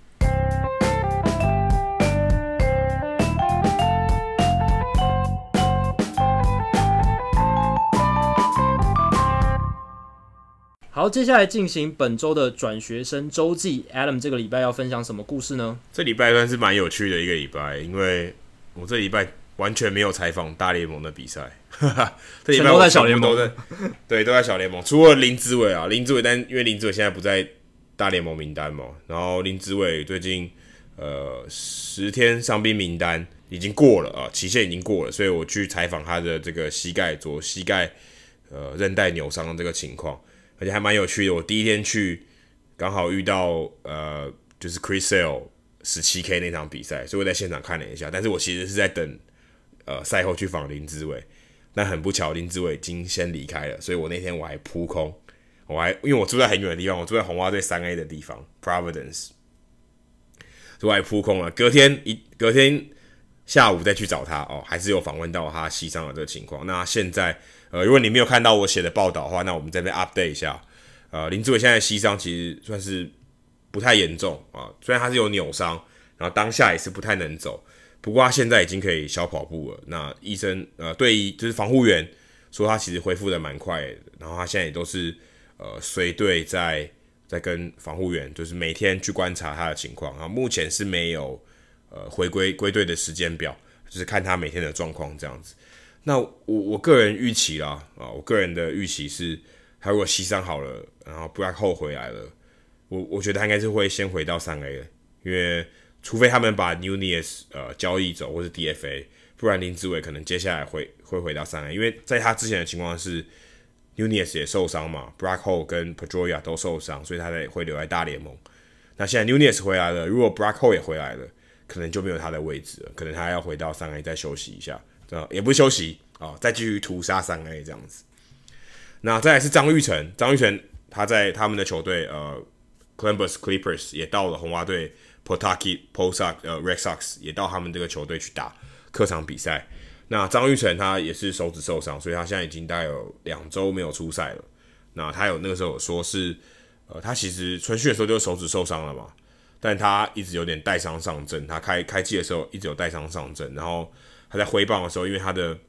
好，接下来进行本周的转学生周记。Adam 这个礼拜要分享什么故事呢？这礼拜算是蛮有趣的一个礼拜，因为我这礼拜完全没有采访大联盟的比赛，哈哈，这礼拜我都在小联盟，对，都在小联盟，除了林志伟啊，林志伟，但因为林志伟现在不在大联盟名单嘛，然后林志伟最近呃十天伤兵名单已经过了啊，期限已经过了，所以我去采访他的这个膝盖左膝盖呃韧带扭伤的这个情况。而且还蛮有趣的，我第一天去刚好遇到呃，就是 Chris Sale 十七 K 那场比赛，所以我在现场看了一下。但是我其实是在等呃赛后去访林志伟，但很不巧林志伟已经先离开了，所以我那天我还扑空，我还因为我住在很远的地方，我住在红袜队三 A 的地方 Providence，所以我还扑空了。隔天一隔天下午再去找他哦，还是有访问到他膝伤的这个情况。那现在。呃，如果你没有看到我写的报道的话，那我们这边 update 一下。呃，林志伟现在膝伤其实算是不太严重啊，虽然他是有扭伤，然后当下也是不太能走，不过他现在已经可以小跑步了。那医生呃，对于就是防护员说他其实恢复的蛮快的，然后他现在也都是呃随队在在跟防护员就是每天去观察他的情况啊，目前是没有呃回归归队的时间表，就是看他每天的状况这样子。那我我个人预期啦，啊，我个人的预期是，他如果膝伤好了，然后不要后回来了，我我觉得他应该是会先回到三 A 的，因为除非他们把 Nunez 呃交易走或是 DFA，不然林志伟可能接下来会会回到三 A，因为在他之前的情况是 Nunez 也受伤嘛，Brett Hall 跟 Pedroia 都受伤，所以他才会留在大联盟。那现在 Nunez 回来了，如果 Brett Hall 也回来了，可能就没有他的位置了，可能他要回到三 A 再休息一下。呃，也不休息啊、哦，再继续屠杀三 A 这样子。那再来是张玉成，张玉成他在他们的球队呃，Columbus Clippers 也到了红袜队，Pawtucket Post 呃 Red Sox 也到他们这个球队去打客场比赛。那张玉成他也是手指受伤，所以他现在已经大概有两周没有出赛了。那他有那个时候有说是，呃，他其实春训的时候就手指受伤了嘛，但他一直有点带伤上阵，他开开季的时候一直有带伤上阵，然后。他在挥棒的时候，因为他的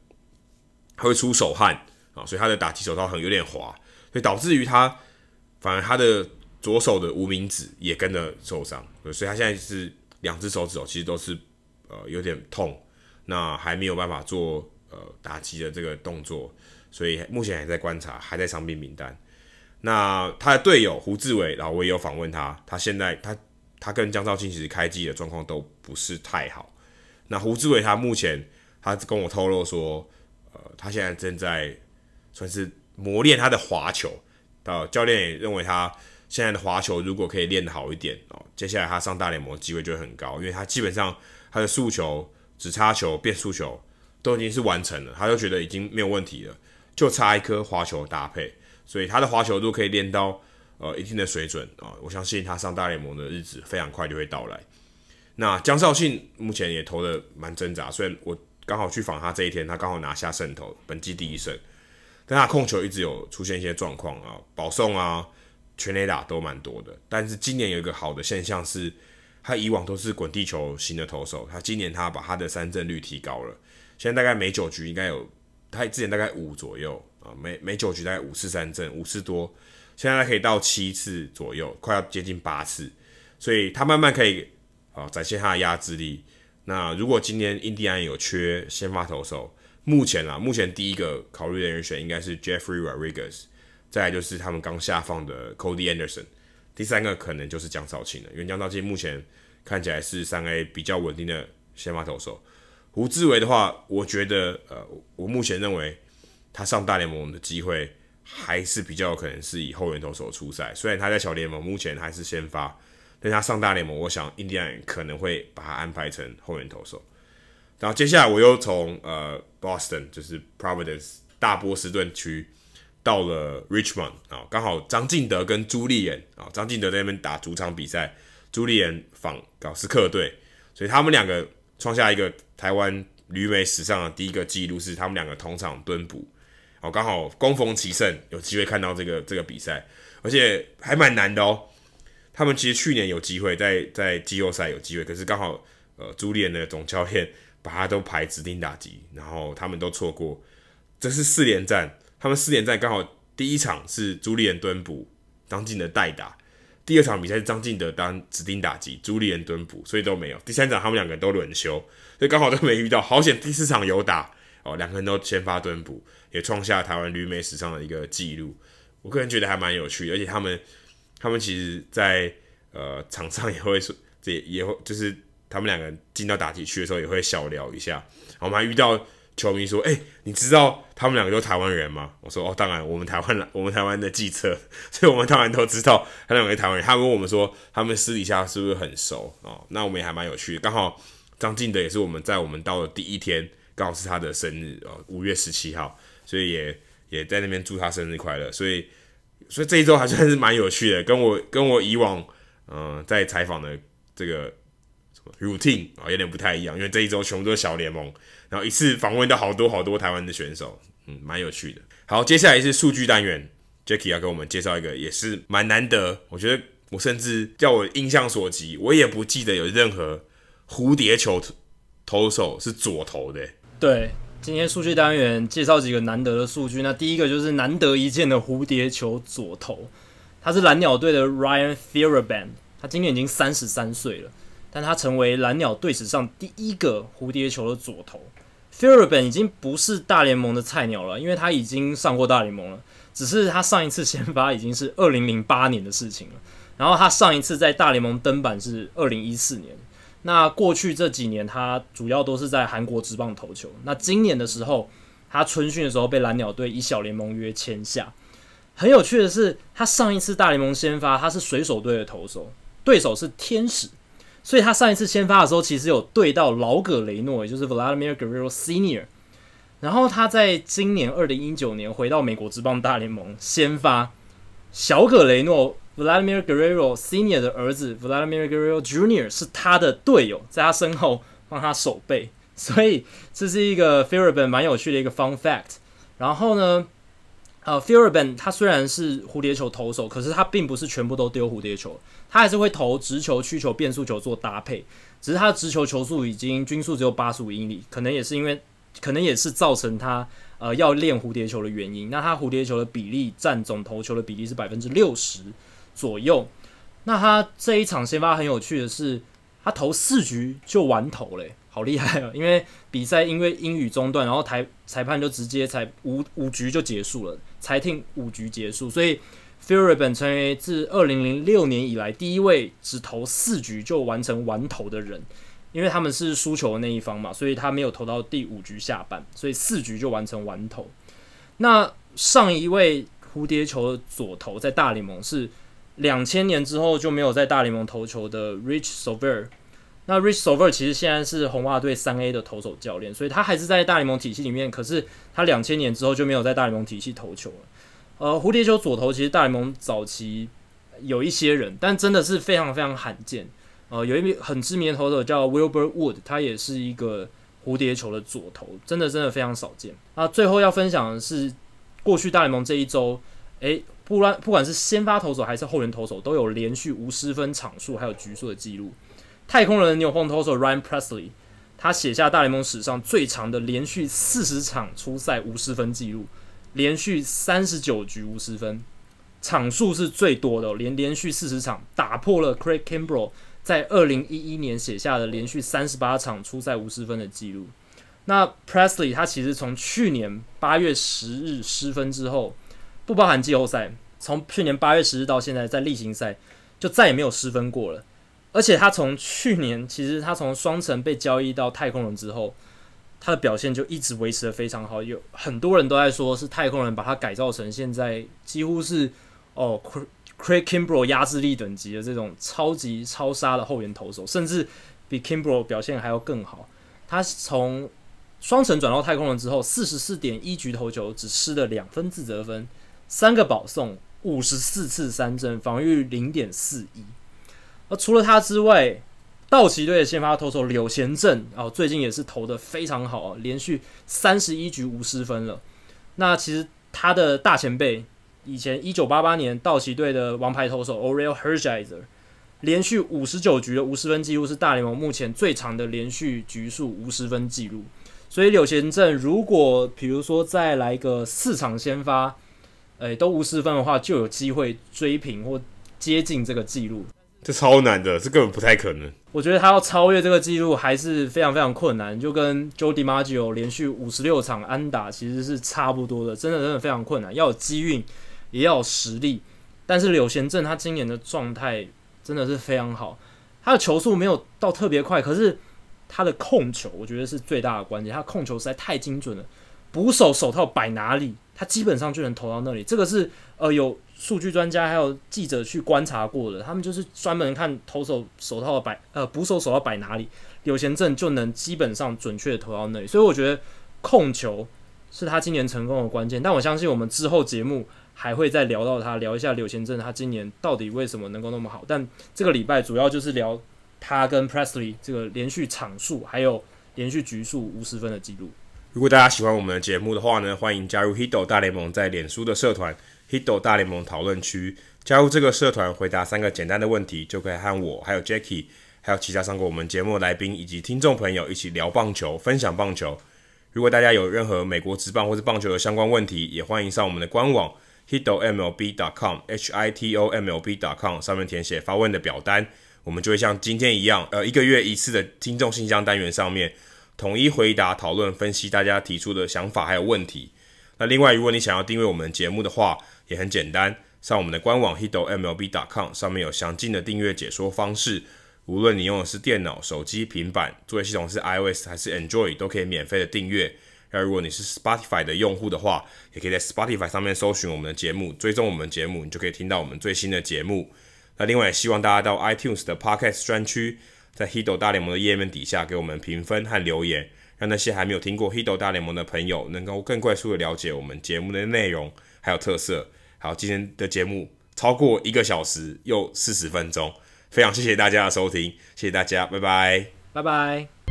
他会出手汗啊，所以他的打击手套很有点滑，所以导致于他反而他的左手的无名指也跟着受伤，所以他现在是两只手指头其实都是呃有点痛，那还没有办法做呃打击的这个动作，所以目前还在观察，还在伤病名单。那他的队友胡志伟，然后我也有访问他，他现在他他跟江兆庆其实开季的状况都不是太好。那胡志伟他目前，他跟我透露说，呃，他现在正在算是磨练他的滑球，到，教练也认为他现在的滑球如果可以练好一点哦，接下来他上大联盟机会就会很高，因为他基本上他的速球、指叉球、变速球都已经是完成了，他就觉得已经没有问题了，就差一颗滑球搭配，所以他的滑球都可以练到呃一定的水准啊，我相信他上大联盟的日子非常快就会到来。那江绍信目前也投的蛮挣扎，虽然我刚好去访他这一天，他刚好拿下胜投，本季第一胜，但他控球一直有出现一些状况啊，保送啊，全垒打都蛮多的。但是今年有一个好的现象是，他以往都是滚地球型的投手，他今年他把他的三振率提高了，现在大概每九局应该有他之前大概五左右啊，每每九局大概五次三振，五次多，现在可以到七次左右，快要接近八次，所以他慢慢可以啊展现他的压制力。那如果今年印第安有缺先发投手，目前啊，目前第一个考虑的人选应该是 Jeffrey Rodriguez，再来就是他们刚下放的 Cody Anderson，第三个可能就是江少庆了，因为江少庆目前看起来是三 A 比较稳定的先发投手。胡志伟的话，我觉得呃，我目前认为他上大联盟的机会还是比较有可能是以后援投手出赛，虽然他在小联盟目前还是先发。但他上大联盟，我想印第安人可能会把他安排成后援投手。然后接下来我又从呃 Boston，就是 Providence 大波士顿区到了 Richmond 啊，刚好张敬德跟朱立炎啊，张敬德在那边打主场比赛，朱立炎访搞是客队，所以他们两个创下一个台湾旅美史上的第一个纪录，是他们两个同场蹲捕，哦，刚好攻逢其胜，有机会看到这个这个比赛，而且还蛮难的哦。他们其实去年有机会在在季后赛有机会，可是刚好呃朱立伦的总教练把他都排指定打击，然后他们都错过。这是四连战，他们四连战刚好第一场是朱立伦蹲捕，张进德代打；第二场比赛是张进德当指定打击，朱立伦蹲捕，所以都没有。第三场他们两个人都轮休，所以刚好都没遇到。好险第四场有打哦，两个人都先发蹲捕，也创下台湾旅美史上的一个纪录。我个人觉得还蛮有趣的，而且他们。他们其实在，在呃场上也会说，这也会就是他们两个人进到打击区的时候也会小聊一下。我们还遇到球迷说：“哎、你知道他们两个都台湾人吗？”我说：“哦，当然，我们台湾，[LAUGHS] 我们台湾的记者，[LAUGHS] 所以我们当然都知道 [LAUGHS] 他两个台湾人。”他们问我们说：“他们私底下是不是很熟？”哦，那我们也还蛮有趣的。刚好张进德也是我们在我们到的第一天，刚好是他的生日哦，五月十七号，所以也也在那边祝他生日快乐。所以。所以这一周还算是蛮有趣的，跟我跟我以往嗯、在采访的这个 routine 啊有点不太一样，因为这一周全部都是小联盟，然后一次访问到好多好多台湾的选手，嗯，蛮有趣的。好，接下来是数据单元，Jackie 要跟我们介绍一个也是蛮难得，我觉得我甚至叫我印象所及，我也不记得有任何蝴蝶球投手是左投的。对。今天数据单元介绍几个难得的数据，那第一个就是难得一见的蝴蝶球左投，他是蓝鸟队的 Ryan Feierabend，他今年已经三十三岁了，但他成为蓝鸟队史上第一个蝴蝶球的左投。，Firben 已经不是大联盟的菜鸟了，因为他已经上过大联盟了，只是他上一次先发已经是二零零八年的事情了，然后他上一次在大联盟登板是二零一四年。那过去这几年，他主要都是在韩国职棒投球。那今年的时候，他春训的时候被蓝鸟队以小联盟约签下。很有趣的是，他上一次大联盟先发，他是水手队的投手，对手是天使，所以他上一次先发的时候，其实有对到老葛雷诺，也就是 Vladimir Guerrero Senior。然后他在今年二零一九年回到美国职棒大联盟先发，小葛雷诺。Vladimir Guerrero Senior 的儿子 Vladimir Guerrero Junior 是他的队友，在他身后帮他守备，所以这是一个 Feierabend 蛮有趣的一个 fun fact。然后呢，呃，Firben 他虽然是蝴蝶球投手，可是他并不是全部都丢蝴蝶球，他还是会投直球、曲球、变速球做搭配。只是他的直球球速已经均速只有八十五英里，可能也是因为，可能也是造成他呃要练蝴蝶球的原因。那他蝴蝶球的比例占总投球的比例是百分之六十。左右，那他这一场先发很有趣的是，他投四局就完投嘞，好厉害啊！因为比赛因为英语中断，然后裁裁判就直接裁五五局就结束了，裁定五局结束，所以 Feierabend 成为自二零零六年以来第一位只投四局就完成完投的人，因为他们是输球的那一方嘛，所以他没有投到第五局下半，所以四局就完成完投。那上一位蝴蝶球的左投在大联盟是。两千年之后就没有在大联盟投球的 Rich Solver，那 Rich Solver 其实现在是红袜队三 A 的投手教练，所以他还是在大联盟体系里面。可是他两千年之后就没有在大联盟体系投球了。呃，蝴蝶球左投其实大联盟早期有一些人，但真的是非常非常罕见。呃，有一名很知名的投手叫 Wilbur Wood，他也是一个蝴蝶球的左投，真的真的非常少见。那最后要分享的是过去大联盟这一周，诶。不管不管是先发投手还是后援投手，都有连续无失分场数还有局数的记录。太空人牛棚投手 Ryan Presley，他写下大联盟史上最长的连续四十场出赛无失分记录，连续三十九局无失分，场数是最多的，连连续四十场打破了 Craig Kimbrel 在二零一一年写下的连续三十八场出赛无失分的记录。那 Presley 他其实从去年八月十日失分之后，不包含季后赛，从去年八月十日到现在，在例行赛就再也没有失分过了。而且他从去年，其实他从双城被交易到太空人之后，他的表现就一直维持得非常好。有很多人都在说，是太空人把他改造成现在几乎是哦，Craig Kimbrel 压制力等级的这种超级超杀的后援投手，甚至比 Kimbrel 表现还要更好。他从双城转到太空人之后，四十四点一局投球只失了两分自责分，三个保送，五十四次三振，防御零点四一。除了他之外，道奇队的先发投手柳贤镇哦，最近也是投的非常好，连续三十一局无失分了。那其实他的大前辈，以前一九八八年道奇队的王牌投手 Oriel Hershiser，连续五十九局的无失分记录是大联盟目前最长的连续局数无失分记录。所以柳贤镇如果比如说再来个四场先发，诶、都无失分的话，就有机会追平或接近这个记录。这超难的，这根本不太可能。我觉得他要超越这个记录还是非常非常困难，就跟 Joe DiMaggio 连续五十六场安打其实是差不多的，真的真的非常困难，要有机运，也要有实力。但是柳贤镇他今年的状态真的是非常好，他的球速没有到特别快，可是他的控球我觉得是最大的关键，他控球实在太精准了，捕手手套摆哪里，他基本上就能投到那里。这个是呃有。数据专家还有记者去观察过的，他们就是专门看投手手套摆，呃，捕手手套摆哪里，柳贤正就能基本上准确的投到那里。所以我觉得控球是他今年成功的关键。但我相信我们之后节目还会再聊到他，聊一下柳贤镇他今年到底为什么能够那么好。但这个礼拜主要就是聊他跟 Presley 这个连续场数还有连续局数无失分的记录。如果大家喜欢我们的节目的话呢，欢迎加入 Hito 大联盟在脸书的社团。Hito 大联盟讨论区，加入这个社团，回答三个简单的问题，就可以和我、还有 Jackie，还有其他上过我们节目的来宾以及听众朋友一起聊棒球，分享棒球。如果大家有任何美国职棒或是棒球的相关问题，也欢迎上我们的官网 hitomlb.com，h i t o m l b.com 上面填写发问的表单，我们就会像今天一样，呃，一个月一次的听众信箱单元上面，统一回答、讨论、分析大家提出的想法还有问题。那另外，如果你想要订阅我们节目的话，也很简单，上我们的官网 hitomlb.com 上面有详尽的订阅解说方式。无论你用的是电脑、手机、平板，作业系统是 iOS 还是 Android，都可以免费的订阅。那如果你是 Spotify 的用户的话，也可以在 Spotify 上面搜寻我们的节目，追踪我们节目，你就可以听到我们最新的节目。那另外也希望大家到 iTunes 的 Podcast 专区，在 h i d o 大联盟的页面底下给我们评分和留言，让那些还没有听过 h i d o 大联盟的朋友能够更快速的了解我们节目的内容还有特色。好，今天的节目超过一个小时又四十分钟，非常谢谢大家的收听，谢谢大家，拜拜，拜拜。